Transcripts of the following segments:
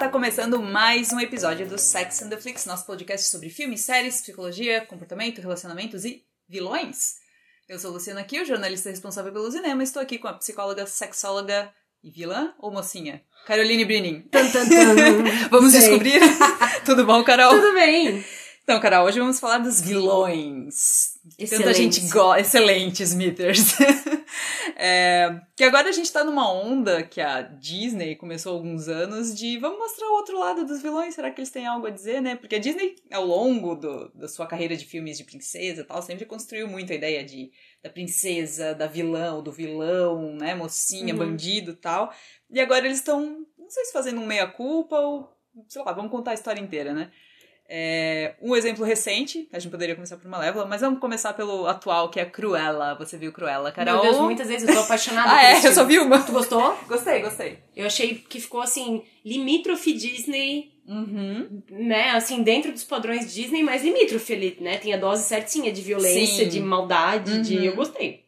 tá começando mais um episódio do Sex and the Flix, nosso podcast sobre filmes, séries, psicologia, comportamento, relacionamentos e vilões. Eu sou Luciana Kiel, jornalista responsável pelo cinema, e estou aqui com a psicóloga, sexóloga e vilã ou mocinha? Caroline Brinin. Vamos Sei. descobrir? Tudo bom, Carol? Tudo bem. Então, Carol, hoje vamos falar dos vilões. que Tanta Excelente. gente gosta. Excelentes, Smithers. É, que agora a gente tá numa onda que a Disney começou há alguns anos de vamos mostrar o outro lado dos vilões. Será que eles têm algo a dizer, né? Porque a Disney, ao longo do- da sua carreira de filmes de princesa e tal, sempre construiu muito a ideia de da princesa, da vilã ou do vilão, né? Mocinha, Uhum. bandido e tal. E agora eles estão, não sei se fazendo um meia-culpa ou, sei lá, vamos contar a história inteira, né? É, um exemplo recente, a gente poderia começar por Malévola, mas vamos começar pelo atual, que é Cruella. Você viu Cruella, Carol? Meu Deus, muitas vezes eu tô apaixonada Ah, é? Eu só filme. vi uma. Tu gostou? Gostei, gostei. Eu achei que ficou assim, limítrofe Disney, Uhum. né? Assim, dentro dos padrões Disney, mas limítrofe ali, né? Tem a dose certinha de violência, Sim. de maldade, de. Uhum. Eu gostei.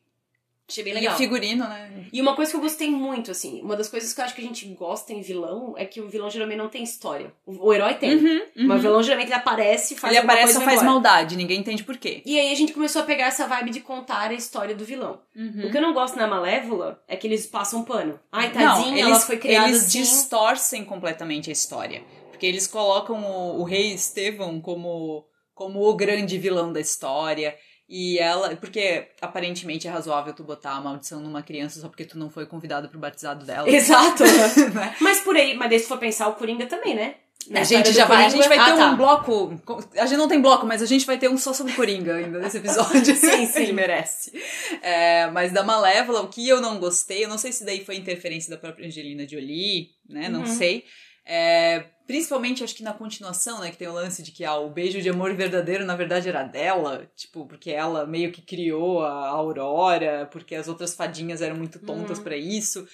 Achei bem E legal. o figurino, né? E uma coisa que eu gostei muito, assim, uma das coisas que eu acho que a gente gosta em vilão é que o vilão geralmente não tem história. O, o herói tem. Uhum, Mas o uhum. vilão geralmente ele aparece, faz Ele aparece e faz embora. maldade, ninguém entende por quê. E aí a gente começou a pegar essa vibe de contar a história do vilão. Uhum. O que eu não gosto na Malévola é que eles passam pano. Ai, Não, tadinha, eles, ela foi criada eles assim. distorcem completamente a história. Porque eles colocam o, o rei Estevão como, como o grande vilão da história. E ela. Porque aparentemente é razoável tu botar a maldição numa criança só porque tu não foi convidado pro batizado dela. Exato. Né? Mas por aí, mas daí se for pensar, o Coringa também, né? Na A gente já vai, a gente vai ter Ah, um tá. bloco. A gente não tem bloco, mas a gente vai ter um só sobre Coringa ainda nesse episódio. Sim, sim. Ele merece. É, mas da Malévola, o que eu não gostei, eu não sei se daí foi interferência da própria Angelina Jolie, né? Não Uhum. sei. É, principalmente, acho que na continuação, né? Que tem o lance de que ah, o beijo de amor verdadeiro, na verdade, era dela. Tipo, porque ela meio que criou a Aurora, porque as outras fadinhas eram muito tontas Uhum. pra isso.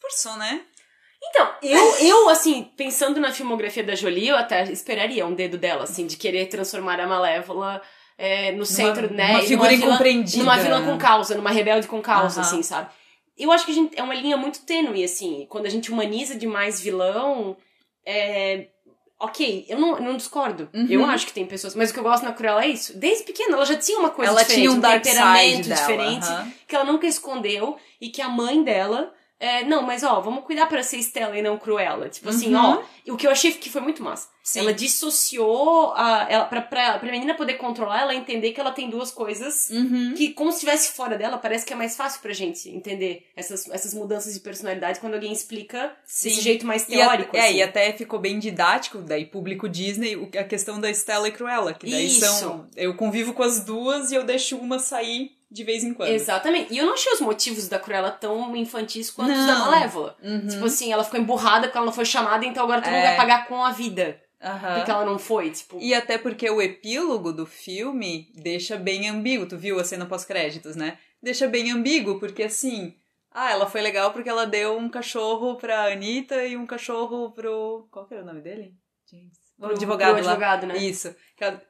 Forçou, né? Então, eu, eu, assim, pensando na filmografia da Jolie, eu até esperaria um dedo dela, assim, de querer transformar a Malévola é, no centro, né? Uma figura numa vilã- incompreendida. Numa vilã com causa, numa rebelde com causa, assim, sabe? Eu acho que a gente, é uma linha muito tênue, assim. Quando a gente humaniza demais vilão, é... Ok, eu não, não discordo. Uhum. Eu acho que tem pessoas... Mas o que eu gosto na Cruella é isso. Desde pequena, ela já tinha uma coisa ela diferente, tinha um dark temperamento dela. diferente aham. que ela nunca escondeu e que a mãe dela. É, não, mas ó, vamos cuidar pra ser Estela e não Cruella. Tipo assim, Uhum. ó. O que eu achei que foi muito massa. Sim. Ela dissociou a. Ela, pra, pra, pra menina poder controlar, ela entender que ela tem duas coisas Uhum. que, como se estivesse fora dela, parece que é mais fácil pra gente entender essas, essas mudanças de personalidade quando alguém explica Sim. desse jeito mais E a- teórico. é, assim. e até ficou bem didático, daí público Disney, a questão da Stella e Cruella, que daí Isso. são. Eu convivo com as duas e eu deixo uma sair de vez em quando. Exatamente. E eu não achei os motivos da Cruella tão infantis quanto os Não. da Malévola. Uhum. Tipo assim, ela ficou emburrada porque ela não foi chamada, então agora todo mundo É. vai pagar com a vida. Aham. Porque ela não foi, tipo. E até porque o epílogo do filme deixa bem ambíguo. Tu viu a cena pós-créditos, né? Deixa bem ambíguo, porque assim. Ah, ela foi legal porque ela deu um cachorro pra Anitta e um cachorro pro. Qual que era o nome dele? James. O pro- advogado pro lá. advogado, né? Isso.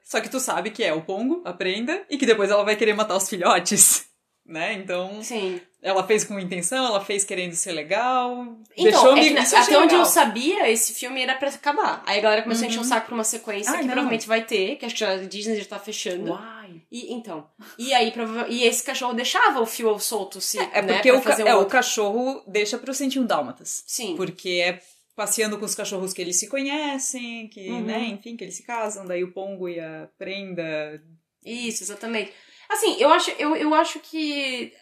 Só que tu sabe que é o Pongo, a prenda, e que depois ela vai querer matar os filhotes. Né? Então, Sim. ela fez com intenção, ela fez querendo ser legal. Então, deixou é que na- eu até onde legal. eu sabia, esse filme era pra acabar. Aí a galera começou a encher o Uhum. saco pra uma sequência Ai, que não. provavelmente vai ter, que acho que a Disney já tá fechando. Uai. E então. E aí, e esse cachorro deixava o fio solto se. É né, porque pra o, ca- é, o outro. cachorro deixa pro 101 Dálmatas. Sim. Porque é passeando com os cachorros que eles se conhecem, que, Uhum. né, enfim, que eles se casam, daí o Pongo e a prenda. Isso, exatamente. Assim, eu acho, eu, eu acho que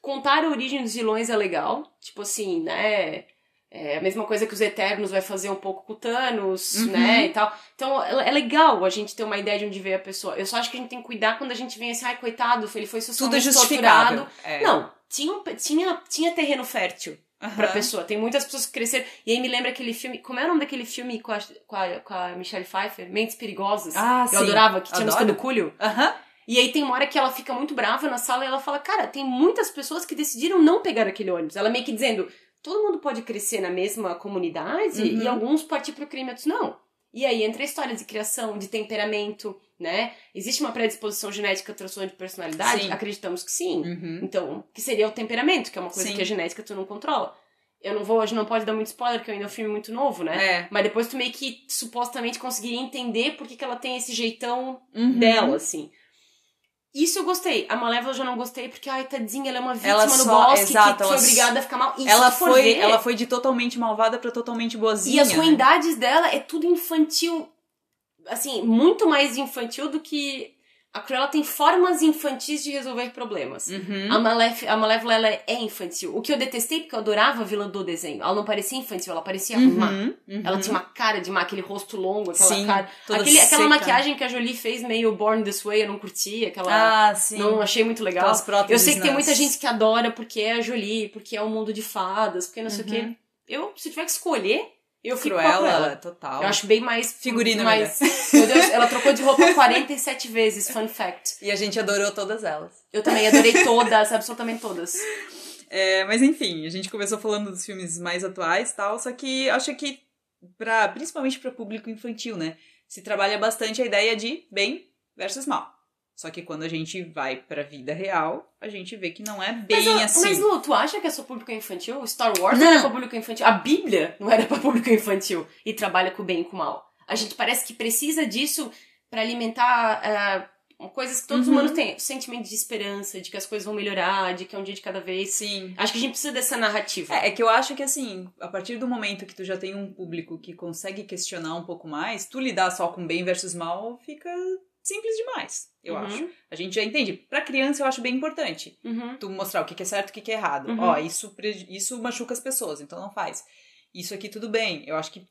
contar a origem dos vilões é legal. Tipo assim, né? É a mesma coisa que os Eternos vai fazer um pouco com o Thanos, Uhum. né? E tal. Então é é legal a gente ter uma ideia de onde veio a pessoa. Eu só acho que a gente tem que cuidar quando a gente vem assim, ai, coitado, ele foi Tudo é socialmente torturado. É. Não, tinha, tinha, tinha terreno fértil Aham. pra pessoa. Tem muitas pessoas que cresceram. E aí me lembra aquele filme. Como é o nome daquele filme com a, com a, com a Michelle Pfeiffer? Mentes Perigosas. Ah, Eu sim. adorava, que tinha música Adoro. do Culho. Aham. E aí tem uma hora que ela fica muito brava na sala e ela fala, cara, tem muitas pessoas que decidiram não pegar aquele ônibus. Ela meio que dizendo, todo mundo pode crescer na mesma comunidade Uhum. e alguns partir pro crime, outros não. E aí entra a história de criação, de temperamento, né? Existe uma predisposição genética transtorno de personalidade? Sim. Acreditamos que sim. Uhum. Então, que seria o temperamento, que é uma coisa Sim. que a genética tu não controla. Eu não vou, hoje não pode dar muito spoiler, porque ainda é um filme muito novo, né? É. Mas depois tu meio que supostamente conseguiria entender por que, que ela tem esse jeitão Uhum. dela, assim. Isso eu gostei. A Malévola eu já não gostei, porque, ai, tadinha, ela é uma vítima Ela no só- bosque exato, que foi ela s- obrigada a ficar mal. E Ela foi, ver, ela foi de totalmente malvada pra totalmente boazinha. E as né? ruindades dela é tudo infantil. Assim, muito mais infantil do que. A Cruella tem formas infantis de resolver problemas. Uhum. A, Malef, a Malévola, ela é infantil. O que eu detestei, porque eu adorava a vilã do desenho. Ela não parecia infantil, ela parecia má. Uhum, uhum. Ela tinha uma cara de má, aquele rosto longo, aquela Sim, cara. Aquele, aquela maquiagem que a Jolie fez meio Born This Way, eu não curti. Aquela. Ah, sim. Não achei muito legal. Eu sei que tem muita gente que adora porque é a Jolie, porque é o mundo de fadas, porque não sei o Uhum. quê. Eu, se tiver que escolher, eu fico com a Cruella, Cruella. total. Eu acho bem mais. Figurino mais. Meu Deus, ela trocou de roupa 47 vezes, fun fact. E a gente adorou todas elas. Eu também adorei todas, absolutamente todas. É, mas enfim, a gente começou falando dos filmes mais atuais e tal, só que acho que, pra, principalmente para público infantil, né? Se trabalha bastante a ideia de bem versus mal. Só que quando a gente vai pra vida real, a gente vê que não é bem mas, assim. mas Lu, tu acha que é só público infantil? O Star Wars Não. não era pra público infantil. A Bíblia não era pra público infantil. E trabalha com o bem e com o mal. A gente parece que precisa disso pra alimentar ah, coisas que todos os Uhum. humanos têm. O sentimento de esperança, de que as coisas vão melhorar, de que é um dia de cada vez. Sim. Acho que a gente precisa dessa narrativa. É, é que eu acho que assim, a partir do momento que tu já tem um público que consegue questionar um pouco mais, tu lidar só com bem versus mal fica simples demais, eu Uhum. acho. A gente já entende. Pra criança eu acho bem importante. Uhum. tu mostrar o que é certo e o que é errado. Uhum. Ó, isso, isso machuca as pessoas, então não faz. Isso aqui tudo bem. Eu acho que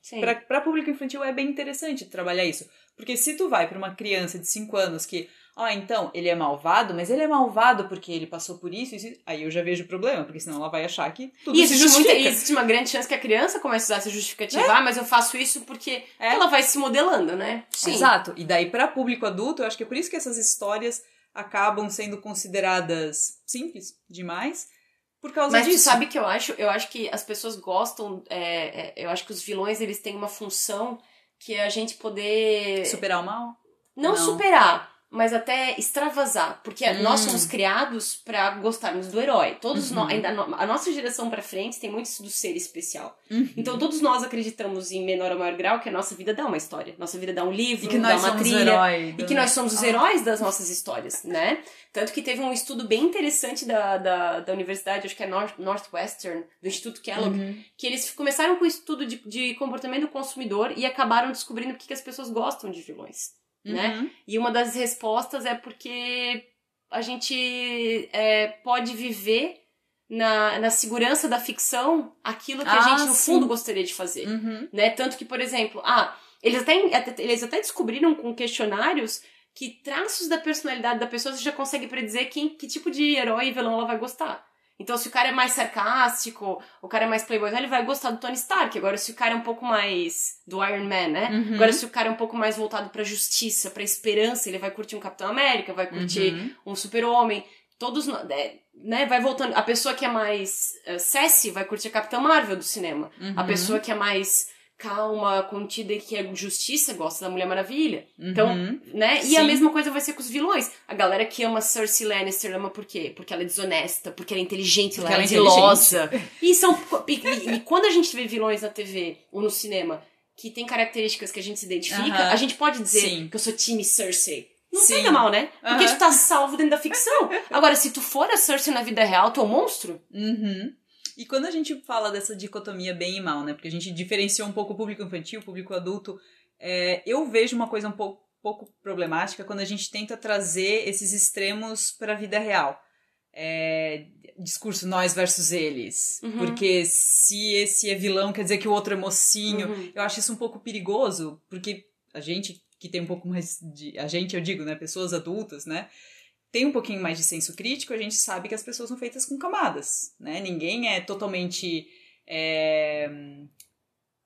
pra público infantil é bem interessante trabalhar isso. Porque se tu vai pra uma criança de 5 anos que, ó, então, ele é malvado, mas ele é malvado porque ele passou por isso, isso, aí eu já vejo o problema, porque senão ela vai achar que tudo E se muita, justifica. e existe uma grande chance que a criança comece a usar essa justificativa, ah, mas eu faço isso porque É. ela vai se modelando, né? Sim. Exato. E daí, pra público adulto, eu acho que é por isso que essas histórias acabam sendo consideradas simples demais, por causa Mas disso. sabe que eu acho? Eu acho que as pessoas gostam. é, é, eu acho que os vilões eles têm uma função que é a gente poder Superar o mal? não, não. superar, mas até extravasar, porque Hum. nós somos criados pra gostarmos do herói. Todos Uhum. nós, ainda a nossa geração pra frente tem muito isso do ser especial. Uhum. Então todos nós acreditamos em menor ou maior grau que a nossa vida dá uma história, nossa vida dá um livro, E que dá nós uma somos trilha. o herói. E que nós somos os Ah. heróis das nossas histórias, né? Tanto que teve um estudo bem interessante da, da, da universidade, acho que é North, Northwestern, do Instituto Kellogg, Uhum. que eles começaram com o estudo de, de comportamento do consumidor e acabaram descobrindo por que que as pessoas gostam de vilões, né? Uhum. E uma das respostas é porque a gente é, pode viver na, na segurança da ficção aquilo que a Ah, gente, no sim. fundo, gostaria de fazer Uhum. né? Tanto que, por exemplo, ah, eles até, até- eles até descobriram com questionários que traços da personalidade da pessoa você já consegue predizer quem, que tipo de herói e vilão ela vai gostar. Então, se o cara é mais sarcástico, o cara é mais playboy, ele vai gostar do Tony Stark. Agora, se o cara é um pouco mais do Iron Man, né? Uhum. Agora, se o cara é um pouco mais voltado pra justiça, pra esperança, ele vai curtir um Capitão América, vai curtir Uhum. um super-homem. Todos, é, né, vai voltando. A pessoa que é mais uh, sassy vai curtir a Capitã Marvel do cinema. A Uhum. pessoa que é mais calma, contida e que é justiça gosta da Mulher Maravilha. Então, Uhum. né? E Sim. a mesma coisa vai ser com os vilões. A galera que ama Cersei Lannister ama por quê? Porque ela é desonesta, porque ela é inteligente, Porque ela é é zelosa. E, são, e, e- e quando a gente vê vilões na TV ou no cinema que tem características que a gente se identifica, Aham. a gente pode dizer Sim. que eu sou time Cersei. Não Sim. pega mal, né? Porque Aham. tu tá salvo dentro da ficção. Agora, se tu for a Cersei na vida real, tu é um monstro? Uhum. E quando a gente fala dessa dicotomia bem e mal, né? Porque a gente diferenciou um pouco o público infantil, o público adulto. é, eu vejo uma coisa um pouco, pouco problemática quando a gente tenta trazer esses extremos para a vida real. É, discurso nós versus eles. Uhum. Porque se esse é vilão, quer dizer que o outro é mocinho. Uhum. Eu acho isso um pouco perigoso, porque a gente que tem um pouco mais de. A gente, eu digo, né? Pessoas adultas, né? Tem um pouquinho mais de senso crítico, a gente sabe que as pessoas são feitas com camadas, né? Ninguém é totalmente. É...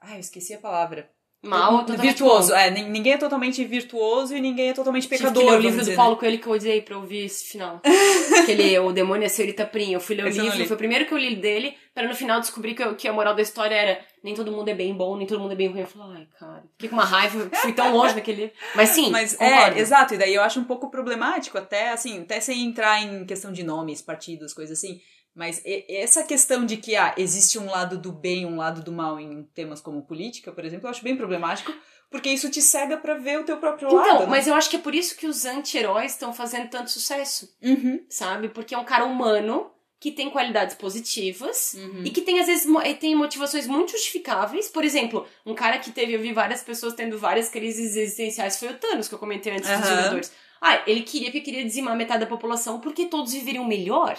Ai, eu esqueci a palavra. Mal, totalmente virtuoso. bom. É, nin- ninguém é totalmente virtuoso e ninguém é totalmente Tive pecador. que ler o livro dizer, do né? Paulo Coelho que eu odiei pra ouvir esse final. que ele, o demônio é a senhorita Prim. Eu fui ler o Esse eu livro, li. foi o primeiro que eu li dele, para no final descobrir que, eu- que a moral da história era nem todo mundo é bem bom, nem todo mundo é bem ruim. Eu falei, ai, cara, fiquei com uma raiva, fui tão longe daquele. Mas sim, Mas concordo. é, exato, e daí eu acho um pouco problemático, até assim, até sem entrar em questão de nomes, partidos, coisas assim. Mas essa questão de que ah, existe um lado do bem e um lado do mal em temas como política, por exemplo, eu acho bem problemático, porque isso te cega para ver o teu próprio então, lado. Então, mas eu acho que é por isso que os anti-heróis estão fazendo tanto sucesso. Uhum. Sabe? Porque é um cara humano que tem qualidades positivas uhum. e que tem, às vezes, tem motivações muito justificáveis. Por exemplo, um cara que teve, eu vi várias pessoas tendo várias crises existenciais foi o Thanos, que eu comentei antes uhum. dos Vingadores. Ah, ele queria porque queria dizimar metade da população porque todos viveriam melhor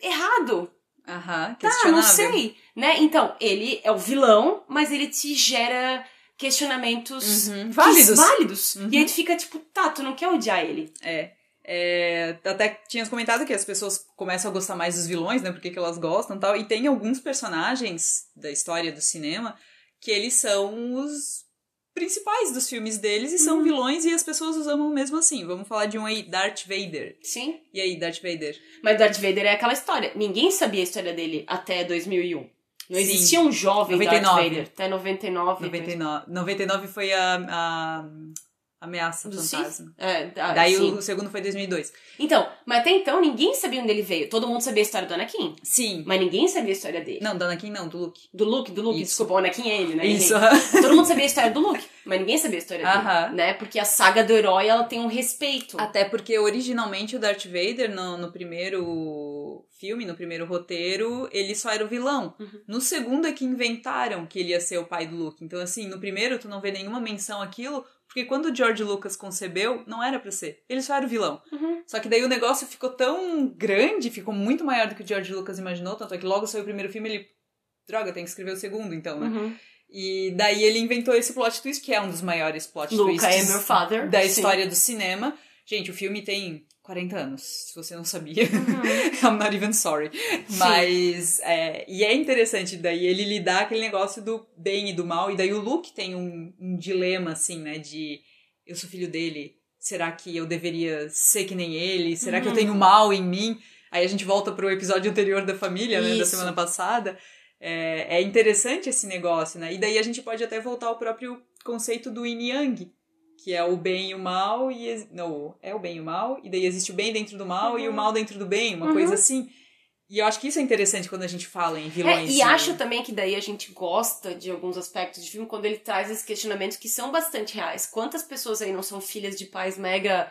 errado. Aham, tá, não sei, né? Então, ele é o vilão, mas ele te gera questionamentos uhum. válidos. válidos. Uhum. E aí tu fica tipo, tá, tu não quer odiar ele. É. É, até tinhas comentado que as pessoas começam a gostar mais dos vilões, né? Porque que elas gostam e tal. E tem alguns personagens da história do cinema que eles são os principais dos filmes deles e são uhum. vilões e as pessoas os amam mesmo assim. Vamos falar de um aí, Darth Vader. Sim. E aí, Darth Vader? Mas Darth Vader é aquela história. Ninguém sabia a história dele até 2001. Não existia um jovem 99. Darth Vader. Até 99. 99. 99 foi a, a Ameaça Do Fantasma. É, ah, Daí sim. o, segundo foi 2002. Então, mas até então ninguém sabia onde ele veio. Todo mundo sabia a história do Anakin. Sim. Mas ninguém sabia a história dele. Não, do Anakin não, do Luke. Do Luke, do Luke. Isso. Desculpa, o Anakin é ele, né? Isso. Todo mundo sabia a história do Luke, mas ninguém sabia a história dele. Aham. Né? Porque a saga do herói, ela tem um respeito. Até porque originalmente o Darth Vader, no, no primeiro filme, no primeiro roteiro, ele só era o vilão. Uhum. No segundo é que inventaram que ele ia ser o pai do Luke. Então, assim, no primeiro tu não vê nenhuma menção àquilo, porque quando o George Lucas concebeu, não era pra ser. Ele só era o vilão. Uhum. Só que daí o negócio ficou tão grande, ficou muito maior do que o George Lucas imaginou, tanto é que logo saiu o primeiro filme, ele. Droga, tem que escrever o segundo, então, né? Uhum. E daí ele inventou esse plot twist, que é um dos maiores plot Luca twists é da Sim. história do cinema. Gente, o filme tem 40 anos, se você não sabia. Uhum. I'm not even sorry. Mas, é, e é interessante daí ele lidar aquele negócio do bem e do mal, e daí o Luke tem um, um dilema, assim, né, de eu sou filho dele, será que eu deveria ser que nem ele? Será que eu Uhum. tenho mal em mim? Aí a gente volta pro episódio anterior da família, né, da semana passada. É, é interessante esse negócio, né? E daí a gente pode até voltar ao próprio conceito do yin yang, que é o bem e o mal, e não, é o bem e o mal, e daí existe o bem dentro do mal e o Uhum. mal dentro do bem, uma Uhum. coisa assim. E eu acho que isso é interessante quando a gente fala em É, vilões. e né? acho também que daí a gente gosta de alguns aspectos de filme quando ele traz esses questionamentos que são bastante reais. Quantas pessoas aí não são filhas de pais mega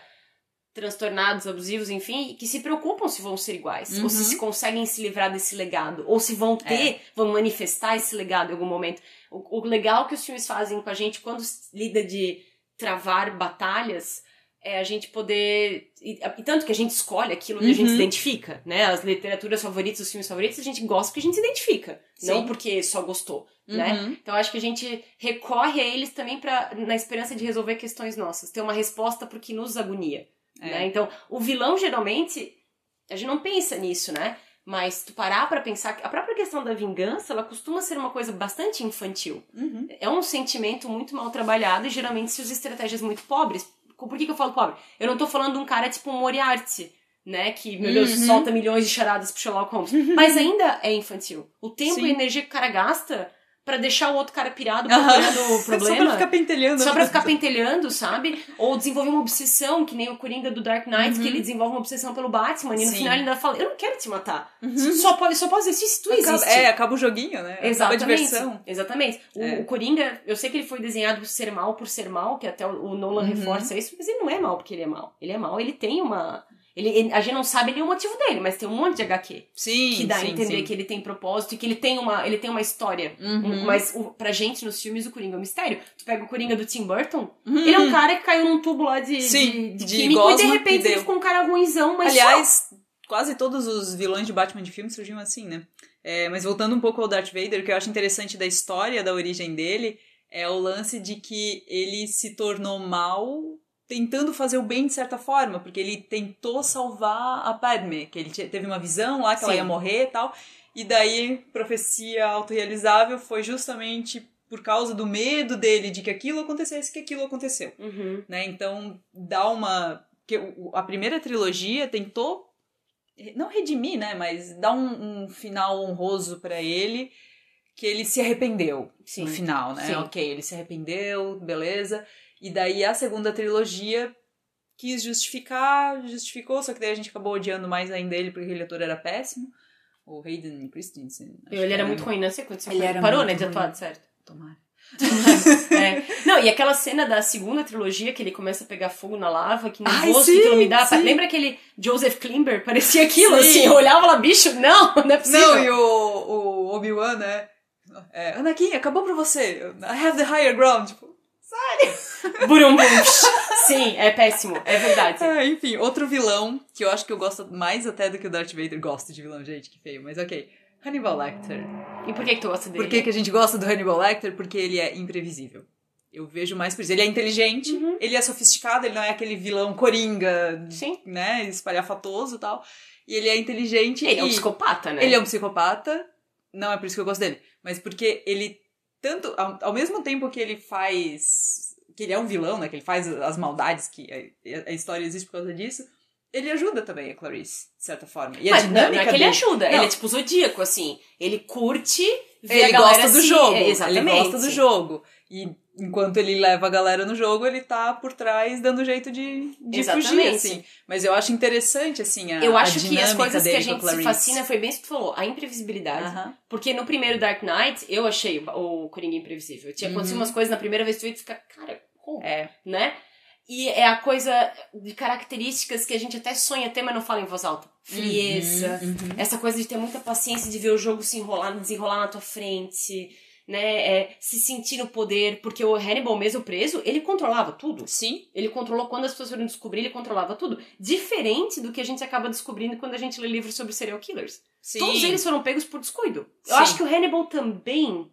transtornados, abusivos, enfim, que se preocupam se vão ser iguais, Uhum. ou se, se conseguem se livrar desse legado, ou se vão ter, vão manifestar esse legado em algum momento. O, o legal que os filmes fazem com a gente quando se lida de travar batalhas é a gente poder. E, e tanto que a gente escolhe aquilo que a gente Uhum. se identifica, né? As literaturas favoritas, os filmes favoritos, a gente gosta porque a gente se identifica, não Sim. porque só gostou, né? Uhum. Então acho que a gente recorre a eles também para na esperança de resolver questões nossas, ter uma resposta pro que nos agonia. É. Né? Então, o vilão geralmente a gente não pensa nisso, né? Mas se tu parar pra pensar que a própria questão da vingança, ela costuma ser uma coisa bastante infantil. Uhum. É um sentimento muito mal trabalhado e geralmente se usa estratégias muito pobres. Por que, que eu falo pobre? Eu não tô falando de um cara tipo um Moriarty, né? Que, meu Deus, Uhum. solta milhões de charadas pro Sherlock Holmes. Mas ainda é infantil. O tempo Sim. e a energia que o cara gasta pra deixar o outro cara pirado procurando o problema. Só pra ficar pentelhando. Só pra ficar pentelhando, sabe? Ou desenvolver uma obsessão, que nem o Coringa do Dark Knight, que ele desenvolve uma obsessão pelo Batman, e no Uhum. Sim. final ele ainda fala, eu não quero te matar. Uhum. Só, pode, só posso existir se tu Acaba- existe. É, acaba o joguinho, né? Acaba a Exatamente. diversão. Exatamente. O, É. o Coringa, eu sei que ele foi desenhado por ser mal por ser mal, que até o, o Nolan Uhum. reforça isso, mas ele não é mal porque ele é mal. Ele é mal, ele tem uma. Ele, ele- a gente não sabe nem o motivo dele, mas tem um monte de HQ Sim, que dá sim, a entender sim. que ele tem propósito e que ele tem uma, ele tem uma história. Uhum. Um- Mas o, pra gente, nos filmes, o Coringa é um mistério. Tu pega o Coringa do Tim Burton, Uhum. ele é um cara que caiu num tubo lá de, Sim, de, de químico e de gosma repente ele ficou um cara ruimzão, mas só. Aliás, quase todos os vilões de Batman de filme surgiam assim, né? É, mas voltando um pouco ao Darth Vader, o que eu acho interessante da história, da origem dele, é o lance de que ele se tornou mal tentando fazer o bem de certa forma, porque ele tentou salvar a Padme, que ele te- teve uma visão lá que ela Sim. ia morrer e tal, e daí profecia autorrealizável foi justamente por causa do medo dele de que aquilo acontecesse que aquilo aconteceu Uhum. né? Então dá uma que a primeira trilogia tentou não redimir, né? Mas dar um, um final honroso pra ele que ele se arrependeu Sim. no final, né? Sim. Ok, ele se arrependeu, beleza. E daí a segunda trilogia quis justificar, justificou, só que daí a gente acabou odiando mais ainda ele porque aquele ator era péssimo. O Hayden Christensen. acho Ele que era muito ruim na sequência. Ele era Parou, muito né, de atuar, certo? Tomara. É. Não, e aquela cena da segunda trilogia que ele começa a pegar fogo na lava, que nervoso, que não me dá. sim. Lembra aquele Joseph Klimber? Parecia aquilo, Sim. assim. Eu olhava lá, bicho, não, não é possível. Não, e o, o Obi-Wan, né? É, Anakin, acabou pra você. I have the higher ground. Tipo, Burum, bum. Sim, é péssimo, é verdade. É, enfim, outro vilão que eu acho que eu gosto mais até do que o Darth Vader. Gosto de vilão, gente, que feio, mas ok. Hannibal Lecter. E por que, que tu gosta dele? Por que, que a gente gosta do Hannibal Lecter? Porque ele é imprevisível. Eu vejo mais por isso. Ele é inteligente, Uhum. ele é sofisticado, ele não é aquele vilão coringa, Sim. né, espalhafatoso e tal. E ele é inteligente Ele é um e psicopata, né? ele é um psicopata. Não é por isso que eu gosto dele, mas porque ele tanto ao, ao mesmo tempo que ele faz que ele é um vilão, né, que ele faz as maldades que a, a história existe por causa disso, ele ajuda também a Clarice, de certa forma. E a Mas não, dinâmica não é que ele dele- ajuda, Não. ele é tipo zodíaco, assim. Ele curte ver ele gosta do se- jogo. É, exatamente. Ele gosta do jogo. E enquanto ele leva a galera no jogo, ele tá por trás dando jeito de, de fugir, assim. Mas eu acho interessante, assim, a Eu a acho que as coisas que a gente se fascina foi bem isso que tu falou, a imprevisibilidade. Aham. Porque no primeiro Dark Knight, eu achei o, Coringa imprevisível. Tinha acontecido Uhum. umas coisas na primeira vez que tu ia ficar, cara, como? É. Né? E é a coisa de características que a gente até sonha ter, mas não fala em voz alta. Frieza, Uhum, uhum. essa coisa de ter muita paciência de ver o jogo se enrolar, desenrolar na tua frente, né? É, se sentir no poder, porque o Hannibal, mesmo preso, ele controlava tudo. Sim. Ele controlou quando as pessoas foram descobrir, ele controlava tudo. Diferente do que a gente acaba descobrindo quando a gente lê livros sobre serial killers. Sim. Todos eles foram pegos por descuido. Eu Sim. acho que o Hannibal também,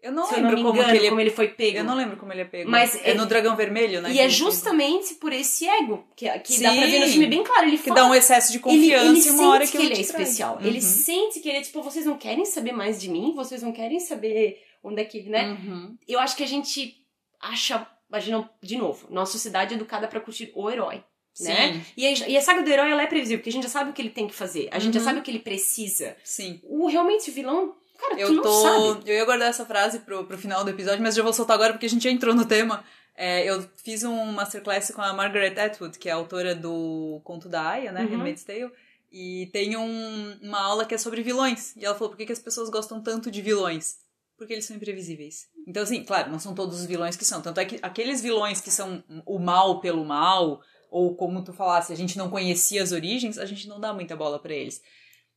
Eu não se eu não lembro me como, engano, que ele... como ele foi pego. Eu não lembro como ele é pego. Mas é ele- no Dragão Vermelho, né? E é ele- justamente por esse ego que, que dá pra ver no filme bem claro. Ele Que fala, dá um excesso de ele, confiança ele e uma hora que, que ele é especial. Uhum. Ele sente que ele é tipo, vocês não querem saber mais de mim, vocês não querem saber onde é que, né? Uhum. Eu acho que a gente acha, imagina, de novo, nossa sociedade é educada pra curtir o herói. Né? Sim, E a, e a saga do herói ela é previsível, porque a gente já sabe o que ele tem que fazer, a gente já Uhum. sabe o que ele precisa. sim. O realmente o vilão, cara, tu Eu não tô. sabe. Eu ia guardar essa frase pro, pro final do episódio, mas já vou soltar agora porque a gente já entrou no tema. É, eu fiz um masterclass com a Margaret Atwood, que é a autora do Conto da Aya, né? Uhum. Handmaid's Tale. E tem um- uma aula que é sobre vilões. E ela falou: por que, que as pessoas gostam tanto de vilões? Porque eles são imprevisíveis. Então, assim, claro, não são todos os vilões que são. Tanto é que aqueles vilões que são o mal pelo mal, ou como tu falasse, a gente não conhecia as origens, a gente não dá muita bola pra eles.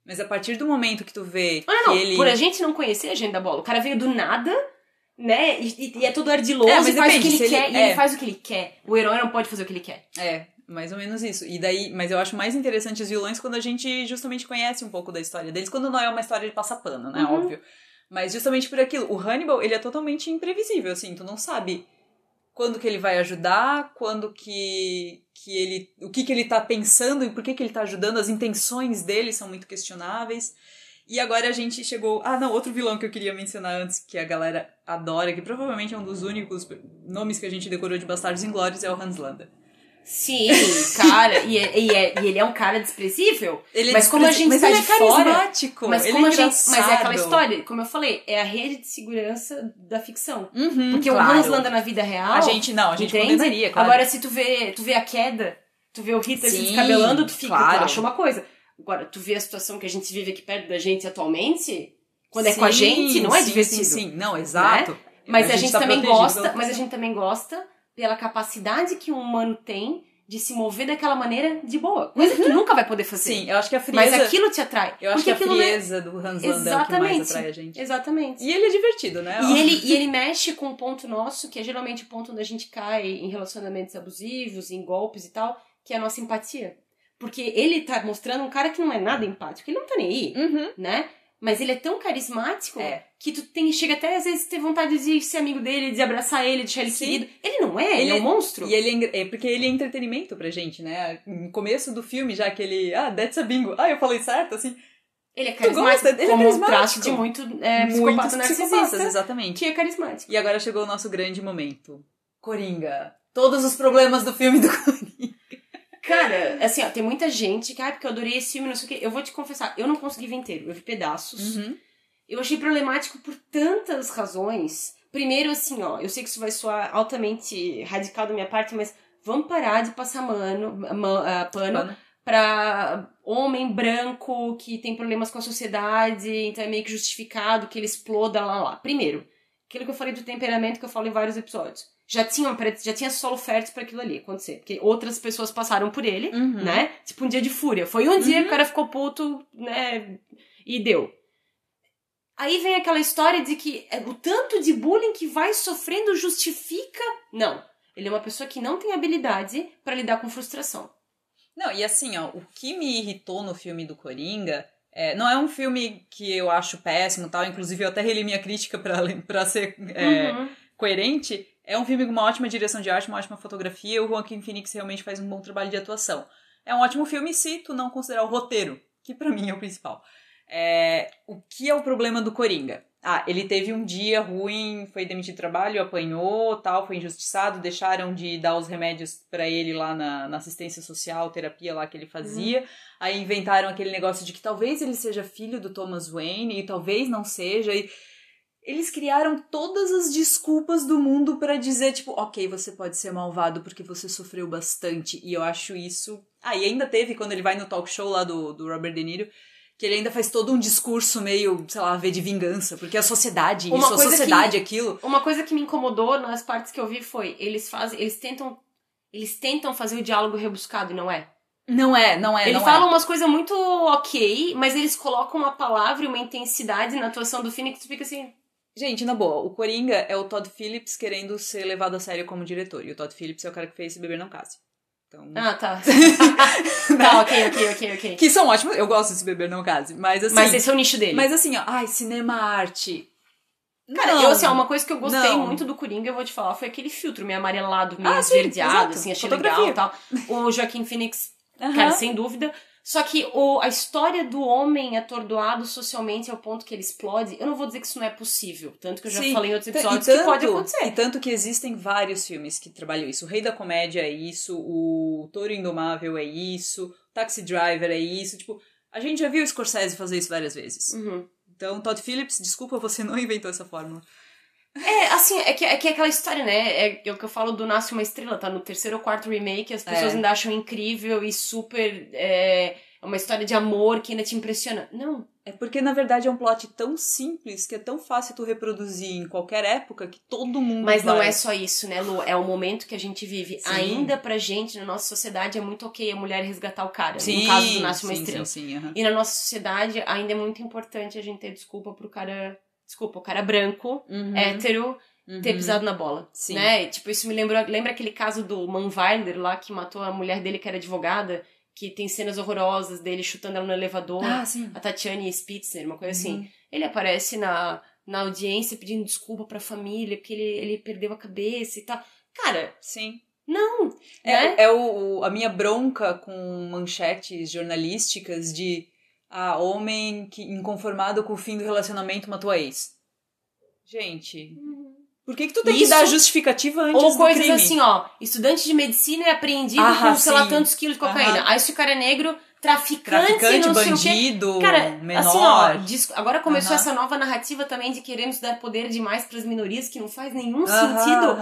Mas a partir do momento que tu vê Não, não, ele. Por a gente não conhecer a gente da bola. O cara veio do nada, né? E, e- é todo ardiloso É, mas e faz depende, o que ele se ele- quer. E é. ele faz o que ele quer. O herói não pode fazer o que ele quer. É, mais ou menos isso. E daí, mas eu acho mais interessante os vilões quando a gente justamente conhece um pouco da história deles, quando não é uma história de passar pano, né? Uhum. Óbvio. Mas justamente por aquilo. O Hannibal, ele é totalmente imprevisível, assim, tu não sabe quando que ele vai ajudar, quando que, que ele. o que que ele tá pensando e por que que ele tá ajudando, as intenções dele são muito questionáveis. E agora a gente chegou. Ah, não, outro vilão que eu queria mencionar antes, que a galera adora, que provavelmente é um dos únicos nomes que a gente decorou de Bastardos Inglórios, é o Hans Landa. Sim, cara. e, é- e é- e ele é um cara desprezível. Ele é Mas como a gente mas tá ele de é fora, carismático. Mas ele como é a gente. Mas é aquela história, como eu falei, é a rede de segurança da ficção. Uhum, Porque claro. o Hans Landa na vida real. A gente não, a gente entende? condenaria, claro. Agora, se tu vê, tu vê a queda, tu vê o Hitler se Sim, descabelando, tu fica, claro. tu acha uma coisa. Agora, tu vê a situação que a gente vive aqui perto da gente atualmente, quando é com a Sim, gente, não é sim, divertido. Sim, sim, não, exato. Mas a, gente, tá também gosta, mas a gente também gosta pela capacidade que um humano tem de se mover daquela maneira de boa. Coisa que tu nunca vai poder fazer. Sim, eu acho que a frieza. Mas aquilo te atrai. eu acho que a é- frieza do Hans Landa é o que mais atrai a gente. Exatamente. E ele é divertido, né? E ele, e ele mexe com um ponto nosso, que é geralmente o ponto onde a gente cai em relacionamentos abusivos, em golpes e tal, que é a nossa empatia. Porque ele tá mostrando um cara que não é nada empático, ele não tá nem aí, Uhum. né? Mas ele é tão carismático É. que tu tem, chega até às vezes ter vontade de ser amigo dele, de abraçar ele, deixar ele Sim. querido. Ele não é, ele, Ele- é um monstro. E ele é, é porque ele é entretenimento pra gente, né? No começo do filme, já que ele. Ah, that's a bingo. Ah, eu falei certo, assim. Ele é carismático? Ele é como um carismático. traço de muito é, psicopata exatamente. que é carismático. E agora chegou o nosso grande momento. Coringa. Todos os problemas do filme do Coringa. Cara, assim, ó, tem muita gente que, ah, porque eu adorei esse filme, não sei o quê. Eu vou te confessar, eu não consegui ver inteiro, eu vi pedaços. Uhum. Eu achei problemático por tantas razões. Primeiro, assim, ó, eu sei que isso vai soar altamente radical da minha parte, mas vamos parar de passar mano, ma- ah, pano Pano. pra homem branco que tem problemas com a sociedade, então é meio que justificado que ele exploda lá lá. Primeiro, aquilo que eu falei do temperamento que eu falo em vários episódios. Já tinha, já tinha solo fértil pra aquilo ali acontecer, porque outras pessoas passaram por ele, Uhum. né? Tipo um dia de fúria. Foi um dia que o cara ficou puto, né? E deu. Aí vem aquela história de que é, o tanto de bullying que vai sofrendo justifica. Não. Ele é uma pessoa que não tem habilidade pra lidar com frustração. Não, e assim, ó, o que me irritou no filme do Coringa. é, não é um filme que eu acho péssimo tal, inclusive eu até reli minha crítica pra, pra ser é, Uhum. coerente. É um filme com uma ótima direção de arte, uma ótima fotografia. O Joaquin Phoenix realmente faz um bom trabalho de atuação. É um ótimo filme se tu não considerar o roteiro, que pra mim é o principal. É, o que é o problema do Coringa? Ah, ele teve um dia ruim, foi demitido do trabalho, apanhou, tal, foi injustiçado, deixaram de dar os remédios pra ele lá na, na assistência social, terapia lá que ele fazia. Aí inventaram aquele negócio de que talvez ele seja filho do Thomas Wayne e talvez não seja. E eles criaram todas as desculpas do mundo pra dizer, tipo, ok, você pode ser malvado porque você sofreu bastante. E eu acho isso. Ah, e ainda teve quando ele vai no talk show lá do, do Robert De Niro. Que ele ainda faz todo um discurso meio, sei lá, ver de vingança, porque a sociedade, Uma isso, a sociedade, aquilo. Uma coisa que me incomodou nas partes que eu vi foi eles fazem, eles tentam, eles tentam fazer o diálogo rebuscado e não é. Não é, não é, Ele não fala é. umas coisas muito ok, mas eles colocam uma palavra e uma intensidade na atuação do Phoenix que tu fica assim. Gente, na boa, o Coringa é o Todd Phillips querendo ser levado a sério como diretor. E o Todd Phillips é o cara que fez Beber Não Case. Então. Ah, tá. tá, ok, ok, ok, ok. Que são ótimos. Eu gosto desse Beber Não Case. Mas assim. Mas esse é o nicho dele. Mas assim, ó, ai, cinema arte. Cara, Não. eu, assim, ó, uma coisa que eu gostei Não. muito do Coringa, eu vou te falar, foi aquele filtro meio amarelado, meio Ah, sim, esverdeado, exato. assim, achei legal e tal. O Joaquim Phoenix, cara, sem dúvida. Só que o, a história do homem atordoado socialmente ao ponto que ele explode, eu não vou dizer que isso não é possível. Tanto que eu já Sim. falei em outros episódios e que pode tanto- acontecer. E tanto que existem vários filmes que trabalham isso. O Rei da Comédia é isso, o Touro Indomável é isso, Taxi Driver é isso. Tipo, a gente já viu o Scorsese fazer isso várias vezes. Uhum. Então, Todd Phillips, desculpa, você não inventou essa fórmula. É, assim, é que, é que é aquela história, né? É o que eu falo do Nasce uma Estrela, tá no terceiro ou quarto remake, as pessoas É. ainda acham incrível e super. É, uma história de amor que ainda te impressiona. Não. É porque, na verdade, é um plot tão simples que é tão fácil tu reproduzir em qualquer época que todo mundo Mas não vai. é só isso, né, Lu? É o momento que a gente vive. Sim. Ainda pra gente, na nossa sociedade, é muito ok a mulher resgatar o cara. Sim, no caso do Nasce uma sim, Estrela. Sim, sim, aham. E na nossa sociedade, ainda é muito importante a gente ter desculpa pro cara. Desculpa, o cara branco, Uhum, hétero, ter uhum. pisado na bola. Sim. Né? Tipo, isso me lembrou. Lembra aquele caso do Manweiler lá que matou a mulher dele que era advogada? Que tem cenas horrorosas dele chutando ela no elevador. Ah, sim. A Tatiane Spitzer, uma coisa Uhum. assim. Ele aparece na, na audiência pedindo desculpa pra família, porque ele, ele perdeu a cabeça e tal. Cara, Sim. não! É, né? é o- a minha bronca com manchetes jornalísticas de ah, homem que inconformado com o fim do relacionamento matou a ex. Gente, por que, que tu tem que Isso- dar justificativa antes Ou coisas assim, ó. Estudante de medicina é apreendido Ah, com, sei lá, sim. tantos quilos de cocaína. Aham. Aí se o cara é negro, traficante, Traficante, não bandido, Cara, menor. assim, ó, agora começou essa nova narrativa também de queremos dar poder demais pras minorias, que não faz nenhum sentido.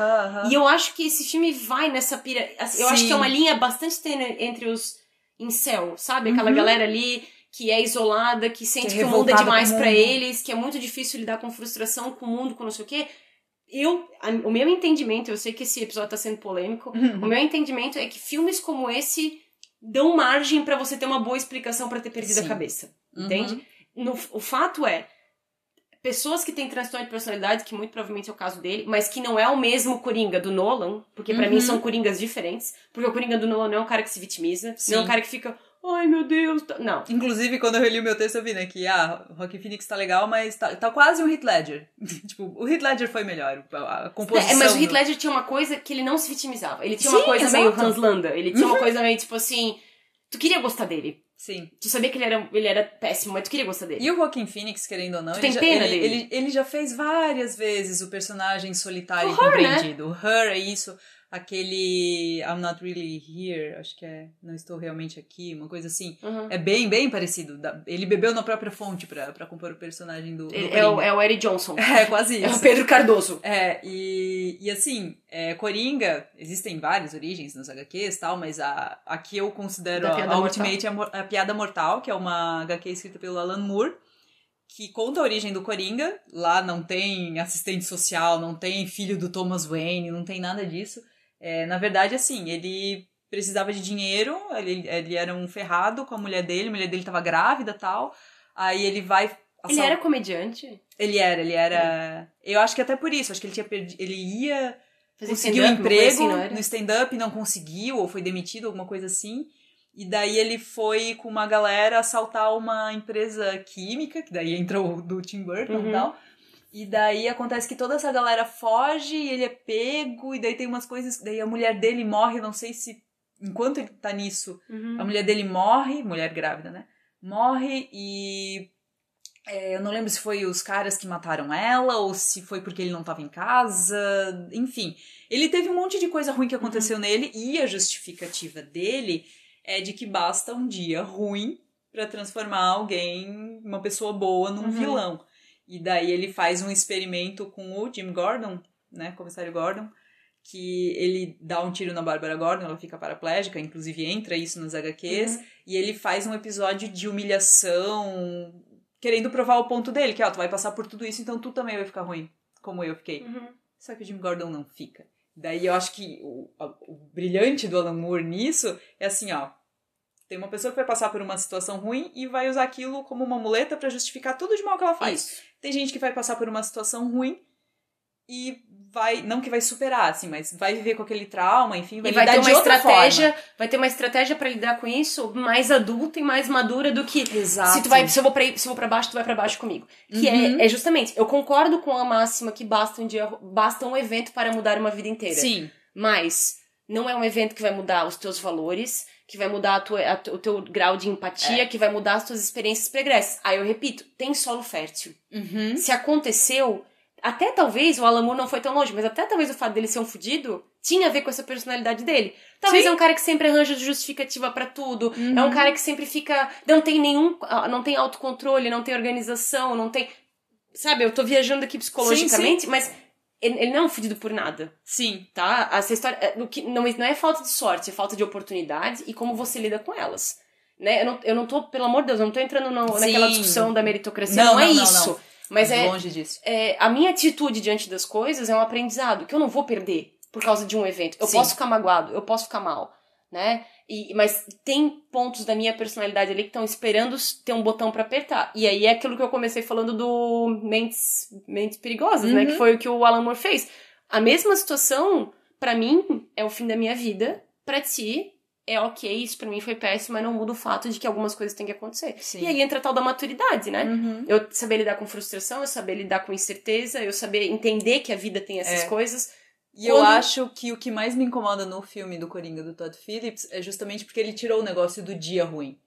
E eu acho que esse filme vai nessa pira. eu acho Sim. que é uma linha bastante tênue entre os incel, sabe? Aquela Uhum. galera ali que é isolada, que sente Que é que, o mundo é demais mundo. eles, que é muito difícil lidar com frustração, com o mundo, com não sei o quê. Eu, a- o meu entendimento, eu sei que esse episódio tá sendo polêmico, Uhum. o meu entendimento é que filmes como esse dão margem pra você ter uma boa explicação pra ter perdido Sim. a cabeça. Uhum. Entende? No- o fato é, pessoas que têm transtorno de personalidade, que muito provavelmente é o caso dele, mas que não é o mesmo Coringa do Nolan, porque pra Uhum. mim são Coringas diferentes, porque o Coringa do Nolan não é um cara que se vitimiza, Sim. não é um cara que fica, ai meu Deus, tá-" não. Inclusive, quando eu reli o meu texto, eu vi, né, que, ah, o Joaquin Phoenix tá legal, mas tá, tá quase um Heath Ledger. tipo, o Heath Ledger foi melhor, a composição. É, mas o Heath Ledger tinha uma coisa que ele não se vitimizava. Ele tinha Sim, uma coisa exato. meio Hans Landa. Ele tinha uma Uhum. coisa meio tipo assim. Tu queria gostar dele. Sim. Tu sabia que ele era, ele era péssimo, mas tu queria gostar dele. E o Joaquin Phoenix, querendo ou não, Tu ele tem já, pena ele, dele? ele, ele já fez várias vezes o personagem solitário O e Her, né? compreendido. O Her é isso. Aquele I'm not really here, acho que é Não Estou Realmente Aqui, uma coisa assim. Uhum. É bem, bem parecido. Ele bebeu na própria fonte pra, pra compor o personagem do, do É, é o, é o Eric Johnson. É, quase É o isso. Pedro Cardoso. É, e, e assim, é, Coringa, existem várias origens nos HQs e tal, mas a, a que eu considero a, a. Ultimate é a Piada Mortal, que é uma HQ escrita pelo Alan Moore, que conta a origem do Coringa. Lá não tem assistente social, não tem filho do Thomas Wayne, não tem nada disso. É, na verdade, assim, ele precisava de dinheiro, ele, ele era um ferrado com a mulher dele, a mulher dele tava grávida e tal. Aí ele vai. Ele era comediante? ele era, ele era. Eu acho que até por isso, acho que ele tinha perdido. Ele ia Fazia conseguiu um emprego assim, no stand-up, não conseguiu, ou foi demitido, alguma coisa assim. E daí ele foi com uma galera assaltar uma empresa química, que daí entra o do Tim Burton Uhum. e tal. E daí acontece que toda essa galera foge e ele é pego, e daí tem umas coisas. Daí a mulher dele morre, não sei se. Enquanto ele tá nisso, Uhum. a mulher dele morre, mulher grávida, né? Morre e. é, eu não lembro se foi os caras que mataram ela ou se foi porque ele não tava em casa. Enfim, ele teve um monte de coisa ruim que aconteceu nele e a justificativa dele é de que basta um dia ruim pra transformar alguém, uma pessoa boa, num Uhum. vilão. E daí ele faz um experimento com o Jim Gordon, né? Comissário Gordon que ele dá um tiro na Bárbara Gordon, ela fica paraplégica, inclusive entra isso nos HQs, Uhum. e ele faz um episódio de humilhação, querendo provar o ponto dele, que ó, tu vai passar por tudo isso, então tu também vai ficar ruim, como eu fiquei. Uhum. Só que o Jim Gordon não fica. Daí eu acho que o, o brilhante do Alan Moore nisso é assim, ó. Tem uma pessoa que vai passar por uma situação ruim e vai usar aquilo como uma muleta pra justificar tudo de mal que ela faz. Isso. Tem gente que vai passar por uma situação ruim e vai, não que vai superar, assim, mas vai viver com aquele trauma, enfim, vai E vai lidar ter uma estratégia, vai ter uma estratégia pra lidar com isso mais adulta e mais madura do que forma. Exato. se tu vai, se eu vou para se eu vou para baixo, tu vai pra baixo comigo. Que Uhum. é, é justamente, eu concordo com a máxima que basta um dia, basta um evento para mudar uma vida inteira. Sim. Mas não é um evento que vai mudar os teus valores, que vai mudar a tua, a o teu grau de empatia, que vai mudar as tuas experiências pregressas. Aí eu repito, tem solo fértil. Uhum. Se aconteceu, até talvez o Alan Moore não foi tão longe, mas até talvez o fato dele ser um fudido tinha a ver com essa personalidade dele. Talvez Sim. é um cara que sempre arranja justificativa pra tudo, Uhum. é um cara que sempre fica, não tem nenhum, ah, não tem autocontrole, não tem organização, não tem, sabe, eu tô viajando aqui psicologicamente, mas ele, não é um fudido por nada Sim. tá? Essa história é, o que não, não é falta de sorte, é falta de oportunidades e como você lida com elas. Né? Eu, não, eu não tô, pelo amor de Deus, eu não tô entrando no- Sim. naquela discussão da meritocracia, Não, não, é não, não, isso. não. Mas é, longe disso. é, a minha atitude diante das coisas é um aprendizado que eu não vou perder por causa de um evento. Eu Sim. posso ficar magoado, eu posso ficar mal, né? E, mas tem pontos da minha personalidade ali que estão esperando ter um botão pra apertar. E aí é aquilo que eu comecei falando do Mentes, Mentes Perigosas, né? Uhum. Que foi o que o Alan Moore fez. A mesma situação, pra mim, é o fim da minha vida. Pra ti, é ok, isso pra mim foi péssimo, mas não muda o fato de que algumas coisas têm que acontecer. Sim. E aí entra a tal da maturidade, né? Uhum. Eu saber lidar com frustração, eu saber lidar com incerteza, eu saber entender que a vida tem essas É. coisas. E eu acho que o que mais me incomoda no filme do Coringa do Todd Phillips é justamente porque ele tirou o negócio do dia ruim.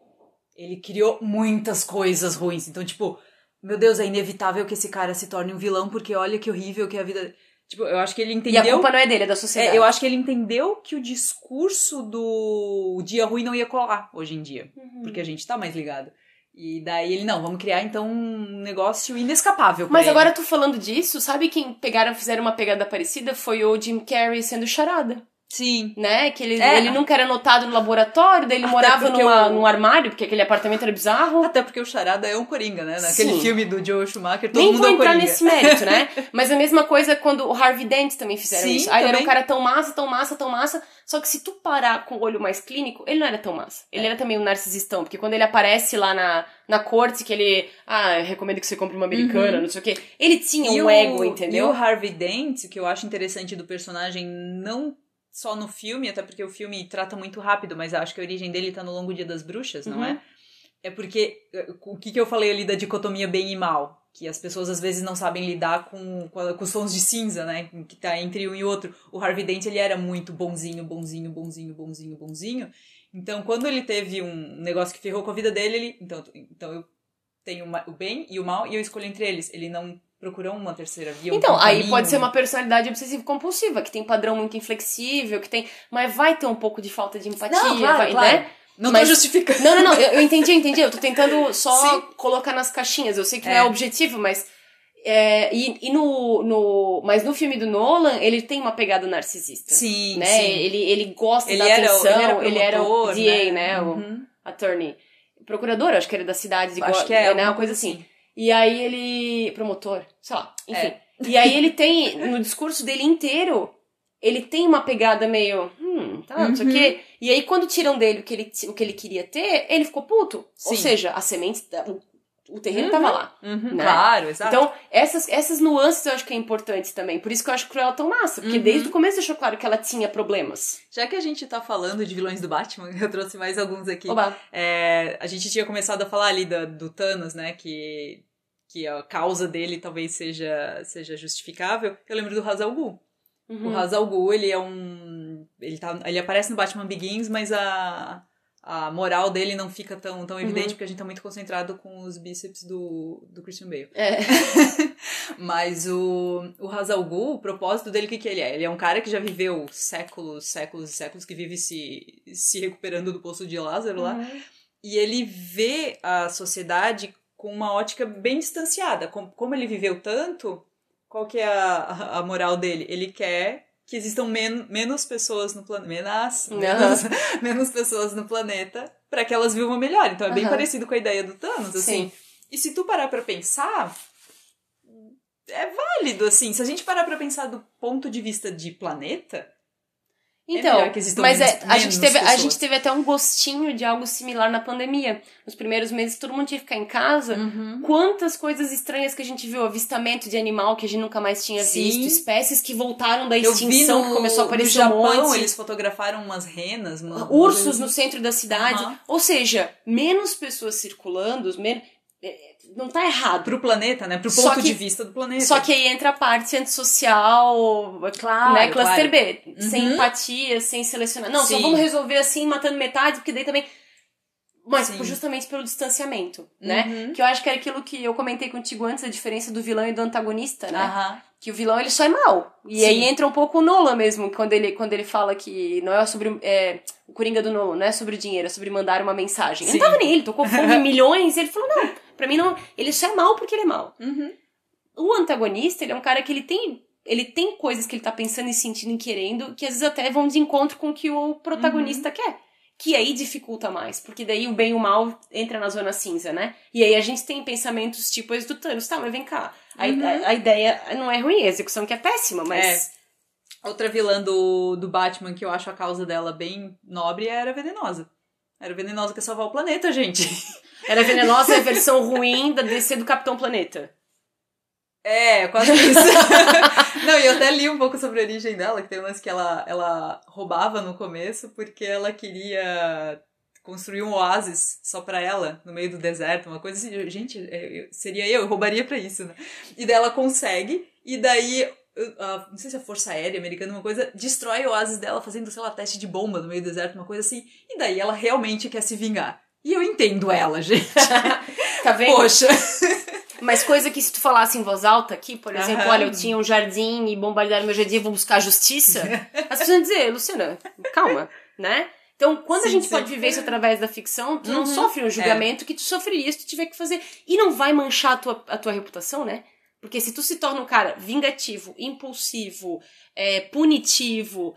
Ele criou muitas coisas ruins. Então, tipo, meu Deus, é inevitável que esse cara se torne um vilão, porque olha que horrível que é a vida. Tipo, eu acho que ele E a entendeu. culpa não é dele, é da sociedade. É, eu acho que ele entendeu que o discurso do dia ruim não ia colar hoje em dia. Uhum. Porque a gente tá mais ligado. E daí ele, não, vamos criar então um negócio inescapável. Mas ele. agora tu falando disso, sabe quem pegaram, fizeram uma pegada parecida? Foi o Jim Carrey sendo charada. Sim. Né? Que ele, É. ele nunca era notado no laboratório, daí ele Até morava numa, num armário, porque aquele apartamento era bizarro. Até porque o Charada é um Coringa, né? Naquele Sim. filme do Joe Schumacher, todo Nem mundo vou é um entrar nesse mérito, né? Mas a mesma coisa quando o Harvey Dent também fizeram Sim, isso. Aí ele era um também. cara tão massa, tão massa, tão massa. Só que se tu parar com o olho mais clínico, ele não era tão massa. Ele É. era também um narcisistão. Porque quando ele aparece lá na, na corte, que ele... Ah, eu recomendo que você compre uma americana, não sei o quê. Ele tinha Uhum. E um o- ego, E entendeu? o Harvey Dent, o que eu acho interessante do personagem, não só no filme, até porque o filme trata muito rápido, mas acho que a origem dele tá no Longo Dia das Bruxas, não Uhum. é? É porque eh, o que, que eu falei ali da dicotomia bem e mal? Que as pessoas às vezes não sabem lidar com, com, com os tons de cinza, né? Que tá entre um e outro. O Harvey Dent, ele era muito bonzinho, bonzinho, bonzinho, bonzinho, bonzinho. Então, quando ele teve um negócio que ferrou com a vida dele, ele. Então, então eu tenho o bem e o mal e eu escolho entre eles. Ele não procuram uma terceira via. um Então, aí caminho. pode ser uma personalidade obsessiva compulsiva, que tem padrão muito inflexível, que tem. Mas vai ter um pouco de falta de empatia, Não, claro, vai, claro. né? Não Mas- tô justificando. Não, não, não, eu, eu entendi, eu entendi. Eu tô tentando só Sim. colocar nas caixinhas. Eu sei que não É. é objetivo, mas. é, e e no, no, mas no filme do Nolan, ele tem uma pegada narcisista. Sim, né? sim. Ele, ele gosta Ele da era, o- atenção, ele era, o promotor, DA, né? O Uhum. attorney. Procurador, acho que era da cidade de Acho Gua- que é, né? Uma coisa assim. E aí ele. Promotor, sei lá, enfim. É. E aí ele tem, no discurso dele inteiro, ele tem uma pegada meio. Hum, tá, não sei o Uhum. quê. E aí, quando tiram dele o que ele, o que ele queria ter, ele ficou puto. Ou Sim. seja, a semente. O, o terreno Uhum. tava lá. Uhum, Né? Claro, exato. Então, essas, essas nuances eu acho que é importante também. Por isso que eu acho Cruella tão massa. Porque Uhum. desde o começo deixou claro que ela tinha problemas. Já que a gente tá falando de vilões do Batman, eu trouxe mais alguns aqui. Oba. É, a gente tinha começado a falar ali da- do Thanos, né? Que, que a causa dele talvez seja, seja justificável. Eu lembro do Ra's al Ghul. Uhum. O Ra's al Ghul, ele é um... Ele, tá, ele aparece no Batman Begins, mas a, a moral dele não fica tão, tão evidente, Uhum. porque a gente tá muito concentrado com os bíceps do, do Christian Bale. É. Mas o, o Ra's al Ghul, o propósito dele, o que, que ele é? Ele é um cara que já viveu séculos, séculos e séculos, que vive se, se recuperando do poço de Lázaro lá. Uhum. E ele vê a sociedade com uma ótica bem distanciada. Com- Como ele viveu tanto, qual que é a- a moral dele? Ele quer que existam men menos pessoas no planeta. Menos, menos, menos pessoas no planeta para que elas vivam melhor. Então é bem parecido com a ideia do Thanos, assim. Sim. E se tu parar pra pensar, é válido, assim. Se a gente parar pra pensar do ponto de vista de planeta, Então, melhor que existam mas é, a, gente teve, a gente teve até um gostinho de algo similar na pandemia. Nos primeiros meses, todo mundo tinha que ficar em casa. Uhum. Quantas coisas estranhas que a gente viu, avistamento de animal que a gente nunca mais tinha Sim. visto, espécies que voltaram da extinção, no, que começou a aparecer no Japão, um monte. eles fotografaram umas renas, uma, ursos no centro da cidade. Aham. Ou seja, menos pessoas circulando, menos, é, não tá errado. pro planeta, né? Pro Só ponto que- de vista do planeta. Só que aí entra a parte antissocial, Claro, né, cluster claro. B, sem Uhum. empatia, sem selecionar. Não, só Sim. vamos resolver assim, matando metade, porque daí também. Mas Sim. justamente pelo distanciamento, né? Uhum. Que eu acho que era aquilo que eu comentei contigo antes, a diferença do vilão e do antagonista, né? Aham. Que o vilão ele só é mal. E Sim. aí entra um pouco o Nolan mesmo, quando ele, quando ele fala que não é sobre. É, o Coringa do Nolan, não é sobre dinheiro, é sobre mandar uma mensagem. Ele Sim. não tava nem ele, tocou fogo em milhões, e ele falou, não, pra mim não. Ele só é mal porque ele é mal. Uhum. O antagonista, ele é um cara que ele tem. Ele tem coisas que ele tá pensando e sentindo e querendo, que às vezes até vão de encontro com o que o protagonista Uhum. quer. Que aí dificulta mais, porque daí o bem e o mal entra na zona cinza, né? E aí a gente tem pensamentos tipo esse do Thanos, tá, mas vem cá. A, Uhum. a, a ideia não é ruim, a execução que é péssima, mas. Outra vilã do, do Batman que eu acho a causa dela bem nobre é a Era Venenosa. A Era Venenosa quer salvar o planeta, gente. Era venenosa é a versão ruim da DC do Capitão Planeta. É, quase isso. Não, e eu até li um pouco sobre a origem dela, que tem um lance que ela, ela roubava no começo porque ela queria construir um oásis só pra ela, no meio do deserto, uma coisa assim. Gente, é, seria eu, eu roubaria pra isso, né? E daí ela consegue, e daí, não sei se é a Força Aérea Americana, uma coisa, destrói o oásis dela fazendo, sei lá, teste de bomba no meio do deserto, uma coisa assim. E daí ela realmente quer se vingar. E eu entendo ela, gente. Tá vendo? Poxa. Mas coisa que se tu falasse em voz alta aqui, por exemplo, Aham. olha, eu tinha um jardim e bombardearam meu jardim, vou buscar justiça. As pessoas vão dizer, Luciana, calma, né? Então, quando a Sim, gente sim. pode viver isso através da ficção, tu não Uhum. sofre um julgamento que tu sofreria se tu tiver que fazer. E não vai manchar a tua, a tua reputação, né? Porque se tu se torna um cara vingativo, impulsivo, é, punitivo,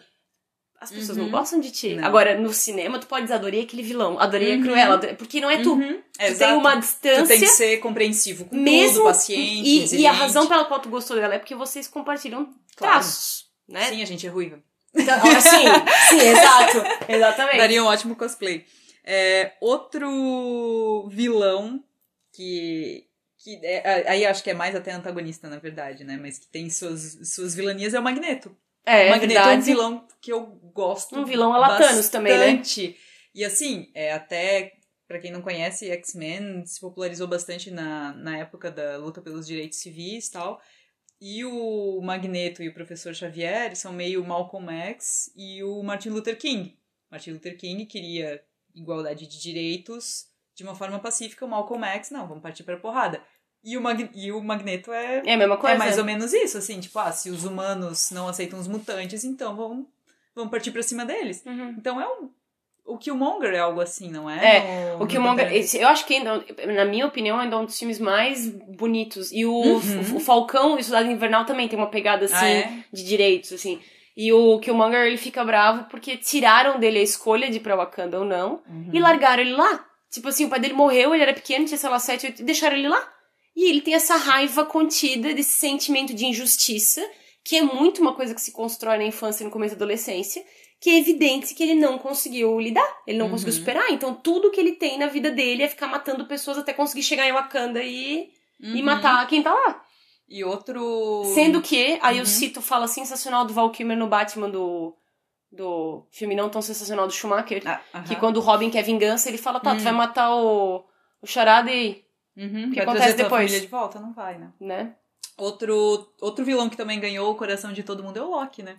as pessoas não Uhum. gostam de ti. Não. Agora, no cinema, tu pode dizer, adorei aquele vilão, adorei a Uhum. Cruella, adorei- porque não é tu. Uhum, Tu tem exato. uma Tu distância tem que ser compreensivo com mesmo tudo, paciente, e, e a razão pela qual tu gostou dela é porque vocês compartilham Claro. traços, né? Sim, a gente é ruiva. Então, sim, sim, exato, exatamente. Daria um ótimo cosplay. É, outro vilão que... que é, aí acho que é mais até antagonista, na verdade, né? Mas que tem suas, suas vilanias é o Magneto. É, o Magneto é um verdade. vilão que eu gosto Um vilão a Thanos também, né? E assim, é até... Pra quem não conhece, X-Men se popularizou bastante na, na época da luta pelos direitos civis e tal. E o Magneto e o Professor Xavier são meio Malcolm X e o Martin Luther King. Martin Luther King queria igualdade de direitos de uma forma pacífica, o Malcolm X, não, vamos partir pra porrada. E o, Mag e o Magneto é, É a mesma coisa? é mais ou menos isso, assim, tipo, ah, se os humanos não aceitam os mutantes, então vão, vão partir pra cima deles. Uhum. Então é um. O Killmonger é algo assim, não é? É, O no Killmonger, esse- eu acho que, ainda, na minha opinião, ainda é um dos filmes mais bonitos. E o, Uhum. o Falcão e o Soldado Invernal também tem uma pegada, assim, Ah, é? de direitos, assim. E o Killmonger, ele fica bravo porque tiraram dele a escolha de ir pra Wakanda ou não Uhum. e largaram ele lá. Tipo assim, o pai dele morreu, ele era pequeno, tinha, sei lá, 7, 8, e deixaram ele lá. E ele tem essa raiva contida, desse sentimento de injustiça, que é muito uma coisa que se constrói na infância e no começo da adolescência, que é evidente que ele não conseguiu lidar, ele não Uhum. conseguiu superar. Então, tudo que ele tem na vida dele é ficar matando pessoas até conseguir chegar em Wakanda e, e Uhum. matar quem tá lá. E outro. Sendo que, aí Uhum. eu cito fala sensacional do Val Kilmer no Batman do, do filme não tão sensacional do Schumacher, Ah, que quando o Robin quer vingança, ele fala, tá, tu Hum. vai matar o, o Charada e, Uhum. que vai acontece depois? família de volta? Não vai, né? né? Outro, outro vilão que também ganhou o coração de todo mundo é o Loki, né?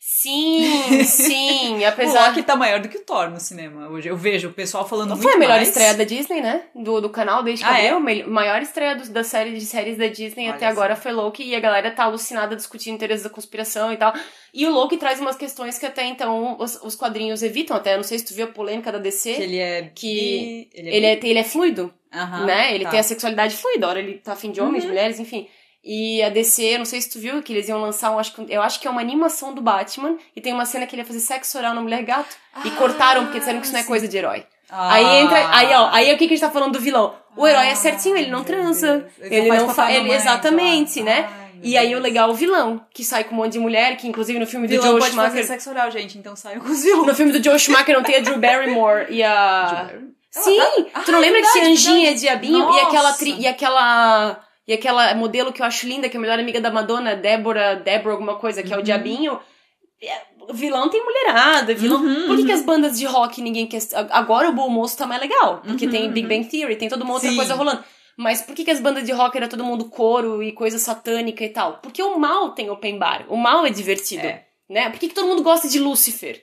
Sim, sim, O apesar... Loki tá maior do que o Thor no cinema hoje. Eu vejo o pessoal falando Não muito foi a melhor mais. estreia da Disney, né? Do, do canal desde que Ah, abriu. é? A maior estreia do- da série de séries da Disney Olha até agora foi Loki e a galera tá alucinada discutindo interesses da conspiração e tal. E o Loki traz umas questões que até então os, os quadrinhos evitam. Até não sei se tu viu a polêmica da DC. Que ele é. Que Ele é. ele, é, ele é fluido, Aham, né? Ele tá. tem a sexualidade fluida. Hora ele tá afim de homens, Uhum. mulheres, enfim. E a DC, não sei se tu viu, que eles iam lançar, um, acho que, eu acho que é uma animação do Batman, e tem uma cena que ele ia fazer sexo oral na mulher gato. e Ah, cortaram, porque disseram que isso não é sim. coisa de herói. Ah. Aí entra. Aí, ó, aí o que, que a gente tá falando do vilão? O herói é Ah, certinho, ele não transa. Ele faz não faz. e Ele, mamãe, exatamente, né? Ai, E aí o legal é o vilão, que sai com um monte de mulher, que inclusive no filme do vilão Joe pode fazer Schumacher. sexo oral, gente, então saiam com os vilões. No filme do Joe Schumacher não tem a Drew Barrymore e a. Sim! Ah, tu não lembra que verdade, tinha Anjinha. Diabinho e aquela, Nossa. tri, e aquela. E aquela modelo que eu acho linda, que é a melhor amiga da Madonna, Débora, Débora, alguma coisa, que é o Uhum. Diabinho. É, O vilão tem mulherada, vilão. Uhum, Por que, que uhum. as bandas de rock ninguém quer. Agora o Bom Moço tá mais legal, porque Uhum, tem Big uhum. Bang Theory, tem toda uma outra Sim. coisa rolando. Mas por que, que as bandas de rock era todo mundo coro e coisa satânica e tal? Porque o mal tem open bar. O mal é divertido. É. Né? Por que, que todo mundo gosta de Lúcifer?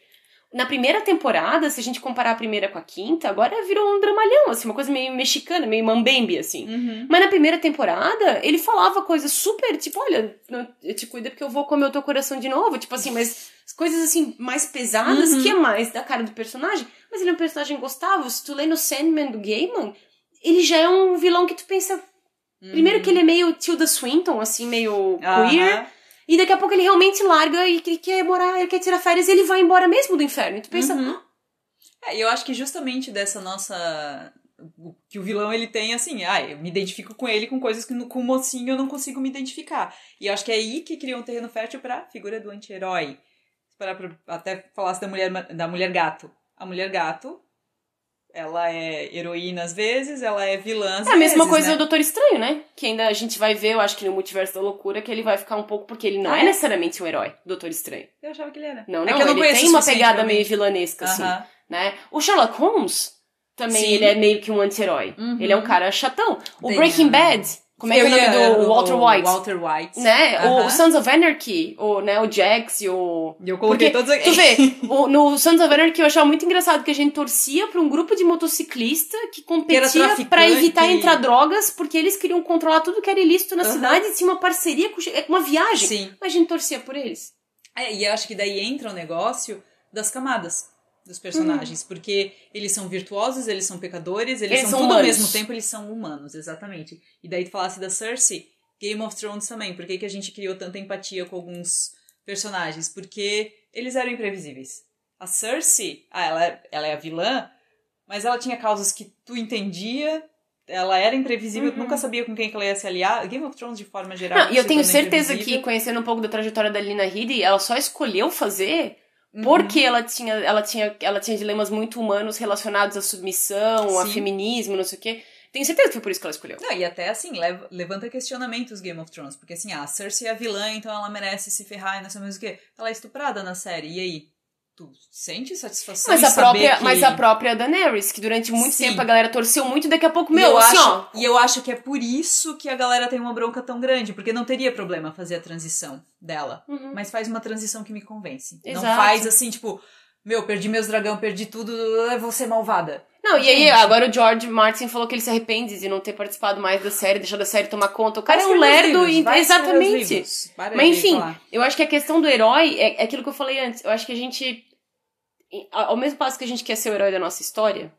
Na primeira temporada, se a gente comparar a primeira com a quinta, agora virou um dramalhão, assim, uma coisa meio mexicana, meio mambembe, assim. Uhum. Mas na primeira temporada, ele falava coisas super, tipo, olha, eu te cuida porque eu vou comer o teu coração de novo. Tipo assim, mas coisas assim, mais pesadas, Uhum. que é mais da cara do personagem. Mas ele é um personagem gostável. Se tu lê no Sandman do Gaiman, ele já é um vilão que tu pensa. Primeiro que ele é meio Tilda Swinton, assim, meio queer. E daqui a pouco ele realmente larga e que- quer morar, ele quer tirar férias e ele vai embora mesmo do inferno. E tu pensa, Uhum. É, eu acho que justamente dessa nossa. Que o vilão ele tem assim, ah, eu me identifico com ele com coisas que no- com o mocinho eu não consigo me identificar. E eu acho que é aí que cria um terreno fértil pra figura do anti-herói. Até falasse da mulher, da mulher gato. A mulher gato, ela é heroína às vezes, ela é vilã às É a mesma vezes, coisa né? do Doutor Estranho, né? Que ainda a gente vai ver, eu acho que no Multiverso da Loucura, que ele vai ficar um pouco, porque ele não Ah, é é? necessariamente um herói, Doutor Estranho. Eu achava que ele era. Não, É não, que eu não ele tem uma pegada meio vilanesca, assim, Aham. né? O Sherlock Holmes, também, Sim. ele é meio que um anti-herói. Uhum. Ele é um cara chatão. O Tem, Breaking Bad, como é que é o nome do Walter White? Walter White. Né? O- Aham. O Sons of Anarchy, o, né, o Jax e o... Eu coloquei Porque, todos aqui. Tu vê, o- no Sons of Anarchy eu achava muito engraçado que a gente torcia pra um grupo de motociclista que competia traficante. pra evitar entrar drogas, porque eles queriam controlar tudo que era ilícito na Aham. cidade e tinha uma parceria com é uma viagem. Sim. Mas a gente torcia por eles. É, e eu acho que daí entra o negócio das camadas dos personagens, porque eles são virtuosos, eles são pecadores, eles, Eles são, são tudo ao mesmo tempo, eles são humanos, exatamente. E daí tu falasse da Cersei, Game of Thrones também, por que, que a gente criou tanta empatia com alguns personagens? Porque eles eram imprevisíveis. A Cersei, ah, ela, é- ela é a vilã, mas ela tinha causas que tu entendia, ela era imprevisível, Uhum. nunca sabia com quem que ela ia se aliar. Game of Thrones, de forma geral, Não, e eu tenho certeza que, conhecendo um pouco da trajetória da Lina Headey, ela só escolheu fazer Uhum. porque ela tinha, ela, tinha, ela tinha dilemas muito humanos relacionados à submissão, a Sim. feminismo, não sei o quê. Tenho certeza que foi por isso que ela escolheu. Não, e até assim, leva- levanta questionamentos Game of Thrones. Porque assim, ah, a Cersei é a vilã, então ela merece se ferrar e não sei mais o quê. Ela é estuprada na série. E aí? Tu sente satisfação Mas a, própria, que... mas a própria Daenerys, que durante muito Sim. tempo a galera torceu muito, daqui a pouco, meu, eu assim, acho, ó. E eu acho que é por isso que a galera tem uma bronca tão grande. Porque não teria problema fazer a transição dela. Uhum. Mas faz uma transição que me convence. Não Exato. faz assim, tipo... Meu, perdi meus dragão, perdi tudo, eu vou ser malvada. Não, e aí agora o George Martin falou que ele se arrepende de não ter participado mais da série, deixou da série tomar conta. O cara é um lerdo, livros, e- exatamente. Para Mas enfim, eu acho que a questão do herói é, é aquilo que eu falei antes. Eu acho que a gente, ao mesmo passo que a gente quer ser o herói da nossa história,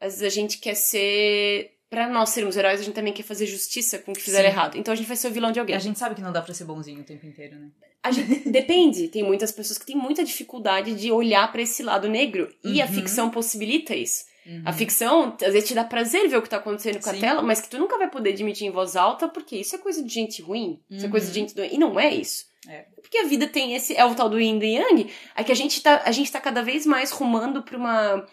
às vezes a gente quer ser. Pra nós sermos heróis, a gente também quer fazer justiça com o que fizeram errado. Então a gente vai ser o vilão de alguém. A gente sabe que não dá pra ser bonzinho o tempo inteiro, né? A gente- depende. Tem muitas pessoas que têm muita dificuldade de olhar pra esse lado negro. E a Uhum. ficção possibilita isso. Uhum. A ficção, às vezes, te dá prazer ver o que tá acontecendo com a Sim. tela, mas que tu nunca vai poder admitir em voz alta, porque isso é coisa de gente ruim. Isso é Uhum. coisa de gente doente. E não é isso. É. Porque a vida tem esse. É o tal do yin e yang. É que a gente tá, a gente tá cada vez mais rumando pra uma,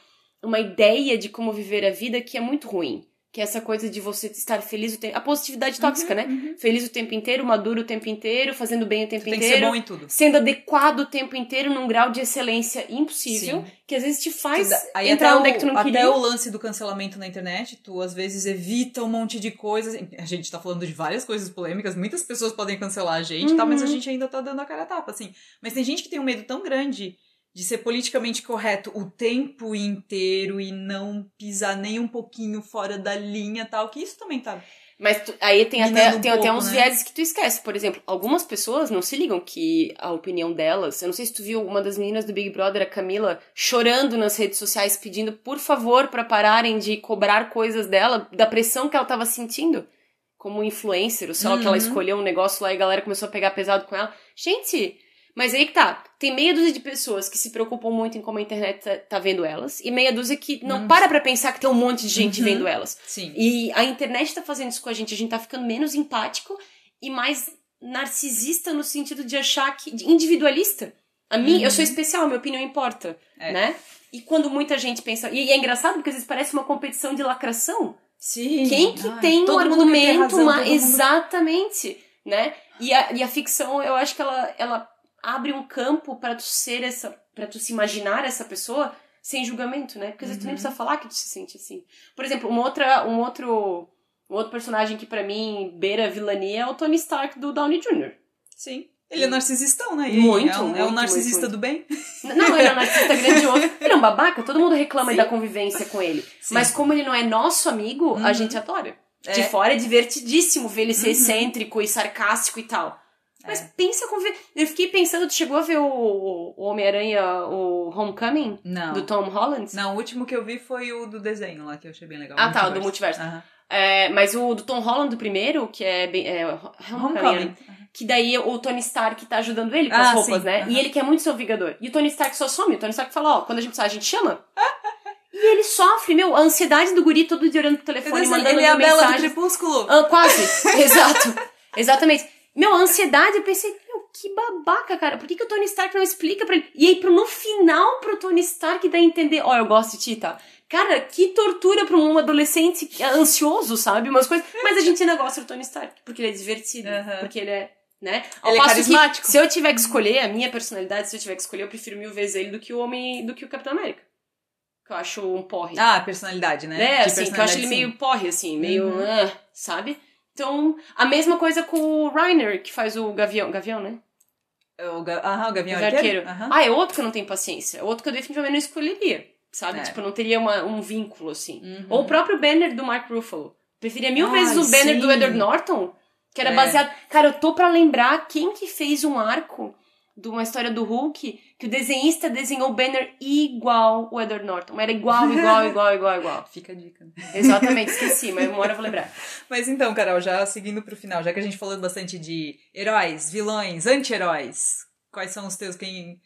uma ideia de como viver a vida que é muito ruim. Que é essa coisa de você estar feliz o tempo. A positividade tóxica, né? Uhum. Feliz o tempo inteiro, maduro o tempo inteiro, fazendo bem o tempo Tem que ser inteiro bom em tudo. sendo adequado o tempo inteiro num grau de excelência impossível, Sim. que às vezes te faz Aí entrar até onde é o- que tu não até queria. o lance do cancelamento na internet, tu às vezes evita um monte de coisas. A gente tá falando de várias coisas polêmicas, muitas pessoas podem cancelar a gente, tá? Mas a Uhum. gente ainda tá dando a cara a tapa, assim. Mas tem gente que tem um medo tão grande de ser politicamente correto o tempo inteiro e não pisar nem um pouquinho fora da linha tal, que isso também tá. Mas tu- aí tem até, um tem até pouco, uns né? vieses que tu esquece. Por exemplo, algumas pessoas não se ligam que a opinião delas. Eu não sei se tu viu uma das meninas do Big Brother, a Camila, chorando nas redes sociais, pedindo por favor pra pararem de cobrar coisas dela, da pressão que ela tava sentindo como influencer, ou sei lá, que ela Uhum. escolheu um negócio lá e a galera começou a pegar pesado com ela. Gente, mas aí que tá. Tem meia dúzia de pessoas que se preocupam muito em como a internet tá, tá vendo elas, e meia dúzia que não Hum. para pra pensar que tem um monte de gente Uhum. vendo elas. Sim. E a internet tá fazendo isso com a gente. A gente tá ficando menos empático e mais narcisista no sentido de achar que. de individualista. A mim, Uhum. eu sou especial, minha opinião importa. É. Né? E quando muita gente pensa. E é engraçado porque às vezes parece uma competição de lacração. Sim. Quem que Ai, tem um argumento razão, todo mundo- Exatamente. Né? E a, e a ficção, eu acho que ela, ela abre um campo pra tu ser essa. para tu se imaginar essa pessoa sem julgamento, né? Porque às vezes tu nem Uhum. precisa falar que tu se sente assim. Por exemplo, uma outra, um outro. Um outro personagem que pra mim beira a vilania é o Tony Stark do Downey Jr. Sim. Ele é narcisistão, né? E Muito, é um, é um muito, narcisista muito, do bem. Não, ele é um narcisista grandioso. Ele é um babaca, todo mundo reclama Sim. da convivência com ele. Sim. Mas como ele não é nosso amigo, a Uhum. gente adora. De É. fora é divertidíssimo ver ele ser Uhum. excêntrico e sarcástico e tal. Mas É. pensa ver. Eu fiquei pensando, tu chegou a ver o, o Homem-Aranha, o Homecoming, Não. do Tom Holland? Não, o último que eu vi foi o do desenho lá, que eu achei bem legal. Ah, tá, o do multiverso. Aham. É, mas o do Tom Holland, do primeiro, que é, bem, é Homecoming, Homecoming. que daí o Tony Stark tá ajudando ele com Ah, as roupas, sim, né? aham. E ele quer muito ser o Vingador. E o Tony Stark só some. O Tony Stark fala, ó, quando a gente precisar, a gente chama. e ele sofre, meu, a ansiedade do guri todo dia olhando pro telefone, Ele mandando é a Bela do mensagem. Crepúsculo. Ah, quase. Exato. Exatamente. Meu, a ansiedade, eu pensei, meu, que babaca, cara. Por que, que o Tony Stark não explica pra ele? E aí, pro, no final, pro Tony Stark dar a entender, ó, eu gosto de ti, tá? Cara, que tortura pra um adolescente ansioso, sabe? Umas coisas. Mas a gente ainda gosta do Tony Stark, porque ele é divertido, Aham. porque ele é, né? Ao Ele é passo que, carismático. se eu tiver que escolher a minha personalidade, se eu tiver que escolher, eu prefiro mil vezes ele do que o homem, do que o Capitão América. Que eu acho um porre. Ah, personalidade, né? É, assim, que eu acho ele personalidade, meio porre, assim, meio. Uhum. ah, sabe? Então, a mesma coisa com o Reiner, que faz o Gavião. Gavião, né? sim. O, ga... Aham, o Gavião O Arqueiro. arqueiro. Aham. Ah, é outro que eu não tenho paciência. É outro que eu definitivamente não escolheria. Sabe? É. Tipo, não teria uma, um vínculo, assim. Uhum. Ou o próprio banner do Mark Ruffalo. Preferia mil Ai, vezes o banner do sim. Edward Norton, que era É. baseado. Cara, eu tô pra lembrar quem que fez um arco de uma história do Hulk que o desenhista desenhou o banner igual o Edward Norton. Era igual, igual, igual, igual, igual. Fica a dica. Exatamente, esqueci, mas uma hora eu vou lembrar. Mas então, Carol, já seguindo pro final, já que a gente falou bastante de heróis, vilões, anti-heróis, quais são os teus, quem...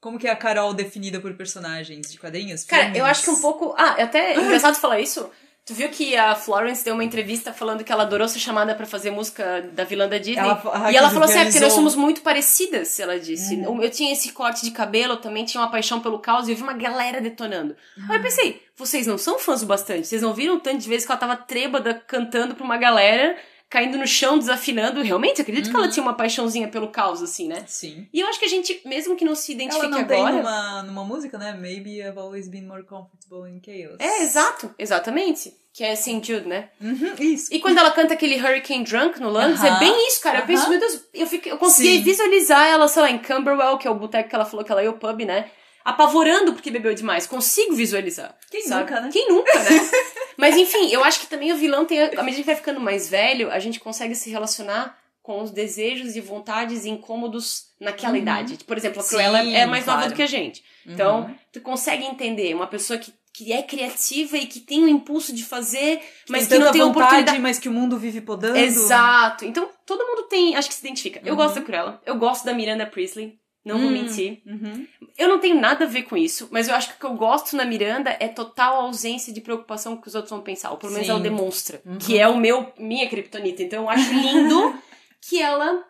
Como que é a Carol definida por personagens de quadrinhos? Cara, filmes? eu acho que um pouco. Ah, é até engraçado falar isso. Tu viu que a Florence deu uma entrevista falando que ela adorou ser chamada pra fazer música da vilã da Disney? Ela- e ela falou assim: é porque nós somos muito parecidas, ela disse. Uhum. Eu tinha esse corte de cabelo, eu também tinha uma paixão pelo caos e eu vi uma galera detonando. Aí eu pensei: vocês não são fãs o bastante? Vocês não viram o tanto de vezes que ela tava trêbada cantando pra uma galera, caindo no chão, desafinando? Realmente, acredito que ela Uhum. tinha uma paixãozinha pelo caos, assim, né? Sim. E eu acho que a gente, mesmo que não se identifique Ela não tem agora. numa, numa música, né? Maybe I've always been more comfortable in chaos. É, exato, exatamente. Que é St. Jude, né? Uhum, isso. E quando ela canta aquele Hurricane Drunk no Londres, é Aham. bem isso, cara. Eu penso, meu Deus, eu, fico, eu consegui Sim. visualizar ela, sei lá, em Camberwell, que é o boteco que ela falou que ela ia o pub, né? apavorando porque bebeu demais. Consigo visualizar. Quem sabe? nunca, né? Quem nunca, né? Mas enfim, eu acho que também o vilão tem. À medida que vai ficando mais velho, a gente consegue se relacionar com os desejos e vontades incômodos naquela idade. Por exemplo, a Sim, Cruella é mais nova claro. do que a gente. Então, Uhum. tu consegue entender uma pessoa que, que é criativa e que tem o impulso de fazer, mas tem que não tem vontade, oportunidade. mas que o mundo vive podando. Exato. Então, todo mundo tem, acho que se identifica. Eu Uhum. gosto da Cruella, eu gosto da Miranda Priestley, não vou Hum, mentir. uhum. Eu não tenho nada a ver com isso, mas eu acho que o que eu gosto na Miranda é total ausência de preocupação com o que os outros vão pensar, ou pelo menos Sim. ela demonstra, Uhum. que é o meu minha kryptonita. Então eu acho lindo que ela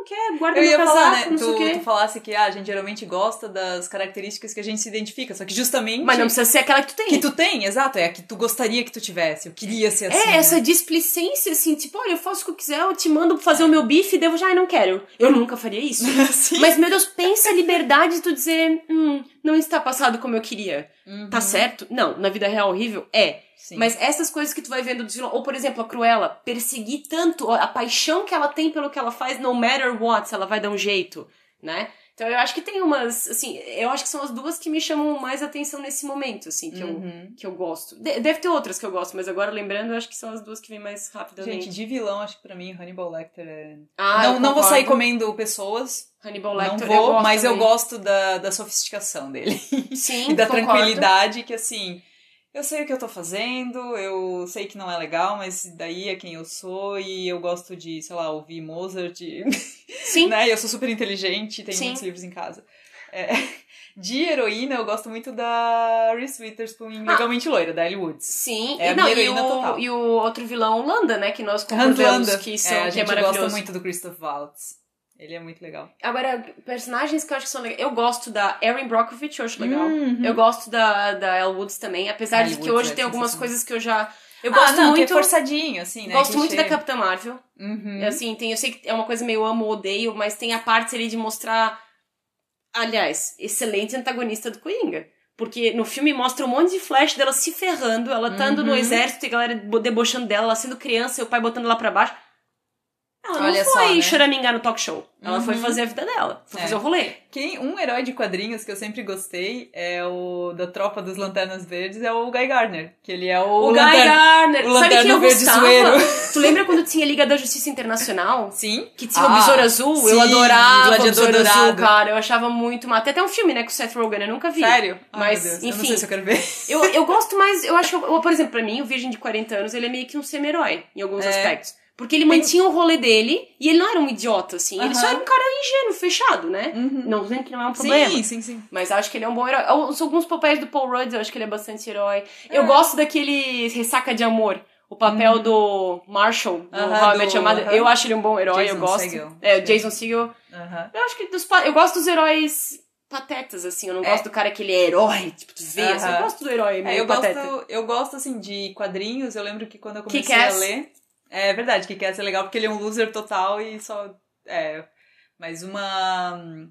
não, não quer, guarda Eu meu ia casaco, falar, né? não sei Tu, quê. tu falasse que ah, a gente geralmente gosta das características que a gente se identifica, só que justamente Mas não precisa ser aquela que tu tem. que tu tem, exato, é a que tu gostaria que tu tivesse. Eu queria ser assim. É, né? essa displicência, assim, tipo, olha, eu faço o que eu quiser, eu te mando fazer o meu bife, e devo já, ai, não quero. Eu nunca faria isso. Mas, meu Deus, pensa a liberdade de tu dizer, hum, não está passado como eu queria. Uhum. Tá certo? Não, na vida real horrível? É. Sim. Mas essas coisas que tu vai vendo dos vilões, ou por exemplo, a Cruella, perseguir tanto a paixão que ela tem pelo que ela faz, no matter what, ela vai dar um jeito, né? Então eu acho que tem umas, assim, eu acho que são as duas que me chamam mais atenção nesse momento, assim, que, Uhum. eu, que eu gosto. De- deve ter outras que eu gosto, mas agora lembrando, eu acho que são as duas que vêm mais rapidamente. Gente, de vilão, acho que pra mim Hannibal Lecter é. ah, não, eu não vou sair comendo pessoas, Hannibal não Lecter, vou, eu mas eu também. gosto da, da sofisticação dele. Sim, e da concordo. tranquilidade que, assim, eu sei o que eu tô fazendo, eu sei que não é legal, mas daí é quem eu sou e eu gosto de, sei lá, ouvir Mozart, e, Sim, né? Eu sou super inteligente, tenho Sim. muitos livros em casa. É, de heroína, eu gosto muito da Reese Witherspoon em Legalmente Loira, da Ellie Woods. sim. É e, não, e, heroína o, total. e o outro vilão, Landa, né, que nós Hans concordamos Landa. que, são, é, a que é gente maravilhoso. gosta muito do Christoph Waltz. Ele é muito legal. Agora, personagens que eu acho que são legais. Eu gosto da Erin Brockovich, eu acho legal. Uhum. Eu gosto da, da Elle Woods também, apesar Elle de que Woods hoje é tem algumas coisas que eu já. Eu Ah, gosto não, que é muito. forçadinho, assim, né? gosto muito Clichê. da Capitã Marvel. Uhum. Assim, tem, eu sei que é uma coisa meio amo ou odeio, mas tem a parte ali de mostrar. Aliás, excelente antagonista do Coringa. Porque no filme mostra um monte de flash dela se ferrando, ela tá andando no Uhum. exército e a galera bo- debochando dela, ela sendo criança e o pai botando ela pra baixo. Ela Olha não só, foi né? choramingar no talk show. Ela Uhum. foi fazer a vida dela. Foi É. fazer o rolê. Quem, um herói de quadrinhos que eu sempre gostei é o da tropa dos Lanternas Verdes, é o Guy Gardner. Que ele é o, O, Guy lanterna- Garner. o Sabe quem eu Verde gostava? zoeiro. Tu lembra quando tinha Liga da Justiça Internacional? Sim. Que tinha o Ah, Besouro Azul? sim, eu adorava o Besouro Azul, cara. Eu achava muito massa. Tem até um filme, né, com o Seth Rogen. Eu nunca vi. Sério? Mas, meu Deus, Eu não enfim. sei se eu quero ver. Eu, eu gosto mais, eu acho que, eu- por exemplo, pra mim, o Virgem de 40 anos, ele é meio que um semi-herói, em alguns É. aspectos. Porque ele mantinha o rolê dele, e ele não era um idiota, assim. Ele só era um cara ingênuo, fechado, né? Uhum. Não dizendo que não é um problema. Sim, sim, sim. Mas acho que ele é um bom herói. Os, alguns papéis do Paul Rudd, eu acho que ele é bastante herói. É. Eu gosto daquele Ressaca de Amor. O papel do Marshall, do Uhum. Do- aham. Eu acho ele um bom herói, eu Jason gosto. Segel. É, o Jason Segel. Eu acho que dos, eu gosto dos heróis patetas, assim. Eu não É. gosto do cara que ele é herói, tipo, tu vê, assim. Eu gosto do herói meio É, eu pateta. gosto, eu gosto, assim, de quadrinhos. Eu lembro que quando eu comecei a ler... É verdade, que quer ser legal, porque ele é um loser total e só... É... Mas uma...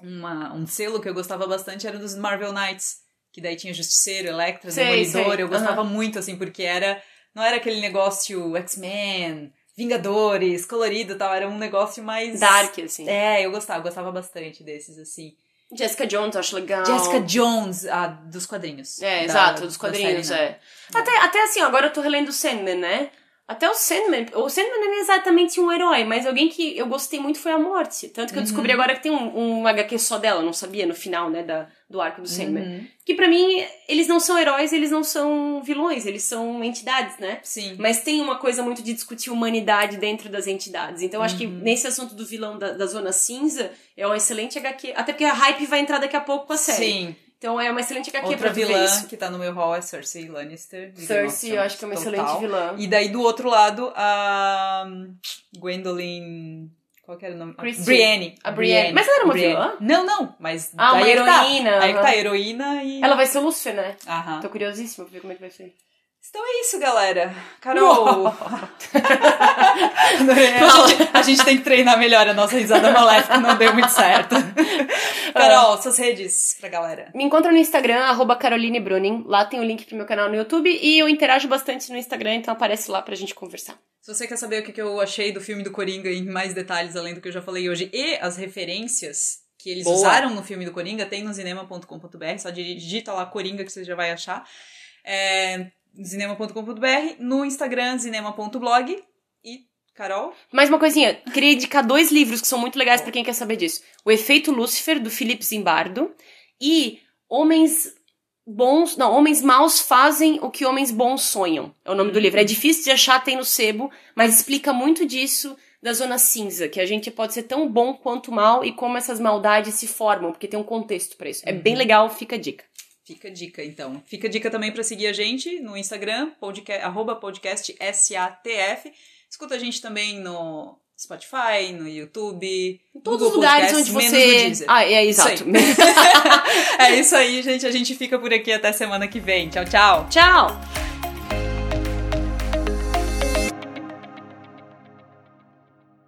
uma um selo que eu gostava bastante era dos Marvel Knights. Que daí tinha Justiceiro, Electra, Sei, Demolidor. sei. Eu gostava muito, assim, porque era... Não era aquele negócio X-Men, Vingadores, colorido e tal. Era um negócio mais... Dark, assim. É, eu gostava, eu gostava bastante desses, assim. Jessica Jones, eu acho legal. Jessica Jones, a dos quadrinhos. É, Da- exato, dos quadrinhos, série, né? é. Até, até assim, agora eu tô relendo o Sandman, né? Até o Sandman, o Sandman não é exatamente um herói, mas alguém que eu gostei muito foi a Morte. Tanto que eu descobri Uhum. agora que tem um, um HQ só dela, não sabia, no final, né, da, do arco do Sandman. Uhum. Que pra mim, eles não são heróis, eles não são vilões, eles são entidades, né? Sim. Mas tem uma coisa muito de discutir humanidade dentro das entidades. Então, eu acho Uhum. que nesse assunto do vilão da, da Zona Cinza, é um excelente HQ. Até porque a hype vai entrar daqui a pouco com a série. Sim. Então, é uma excelente HQ Outra pra vilã isso. que tá no meu hall é Cersei Lannister. Cersei, eu acho que é uma total. excelente vilã. E daí do outro lado, a Gwendolyn. Qual que era o nome? Christie. Brienne. A Brienne. Mas ela era uma Brienne. vilã? Não, não. Mas Ah, uma é tá. heroína, Aí que aham. tá, heroína e. Ela vai ser Lúcifer, né? Aham. Tô curiosíssima pra ver como é que vai ser. Então é isso, galera. Carol. a, gente, a gente tem que treinar melhor a nossa risada maléfica, não deu muito certo. Carol, suas redes pra galera. Me encontra no Instagram, arroba Caroline Bruning. Lá tem o link pro meu canal no YouTube e eu interajo bastante no Instagram, então aparece lá pra gente conversar. Se você quer saber o que que eu achei do filme do Coringa em mais detalhes, além do que eu já falei hoje, e as referências que eles Boa. usaram no filme do Coringa, tem no cinema.com.br, só digita lá Coringa que você já vai achar. É, cinema.com.br, no Instagram, cinema.blog e Carol? Mais uma coisinha, queria indicar dois livros que são muito legais pra quem quer saber disso. O Efeito Lúcifer, do Felipe Zimbardo, e Homens Bons. Não, Homens Maus Fazem o que Homens Bons Sonham. É o nome do livro. É difícil de achar, tem no sebo, mas explica muito disso da zona cinza, que a gente pode ser tão bom quanto mal e como essas maldades se formam, porque tem um contexto pra isso. É bem legal, fica a dica. Fica a dica, então. Fica a dica também para seguir a gente no Instagram, podcast, arroba podcast SATF. Escuta a gente também no Spotify, no YouTube. Em todos Google os lugares Podcasts, onde você. Ah, é Isso exato. é isso aí, gente. A gente fica por aqui até semana que vem. Tchau, tchau. Tchau!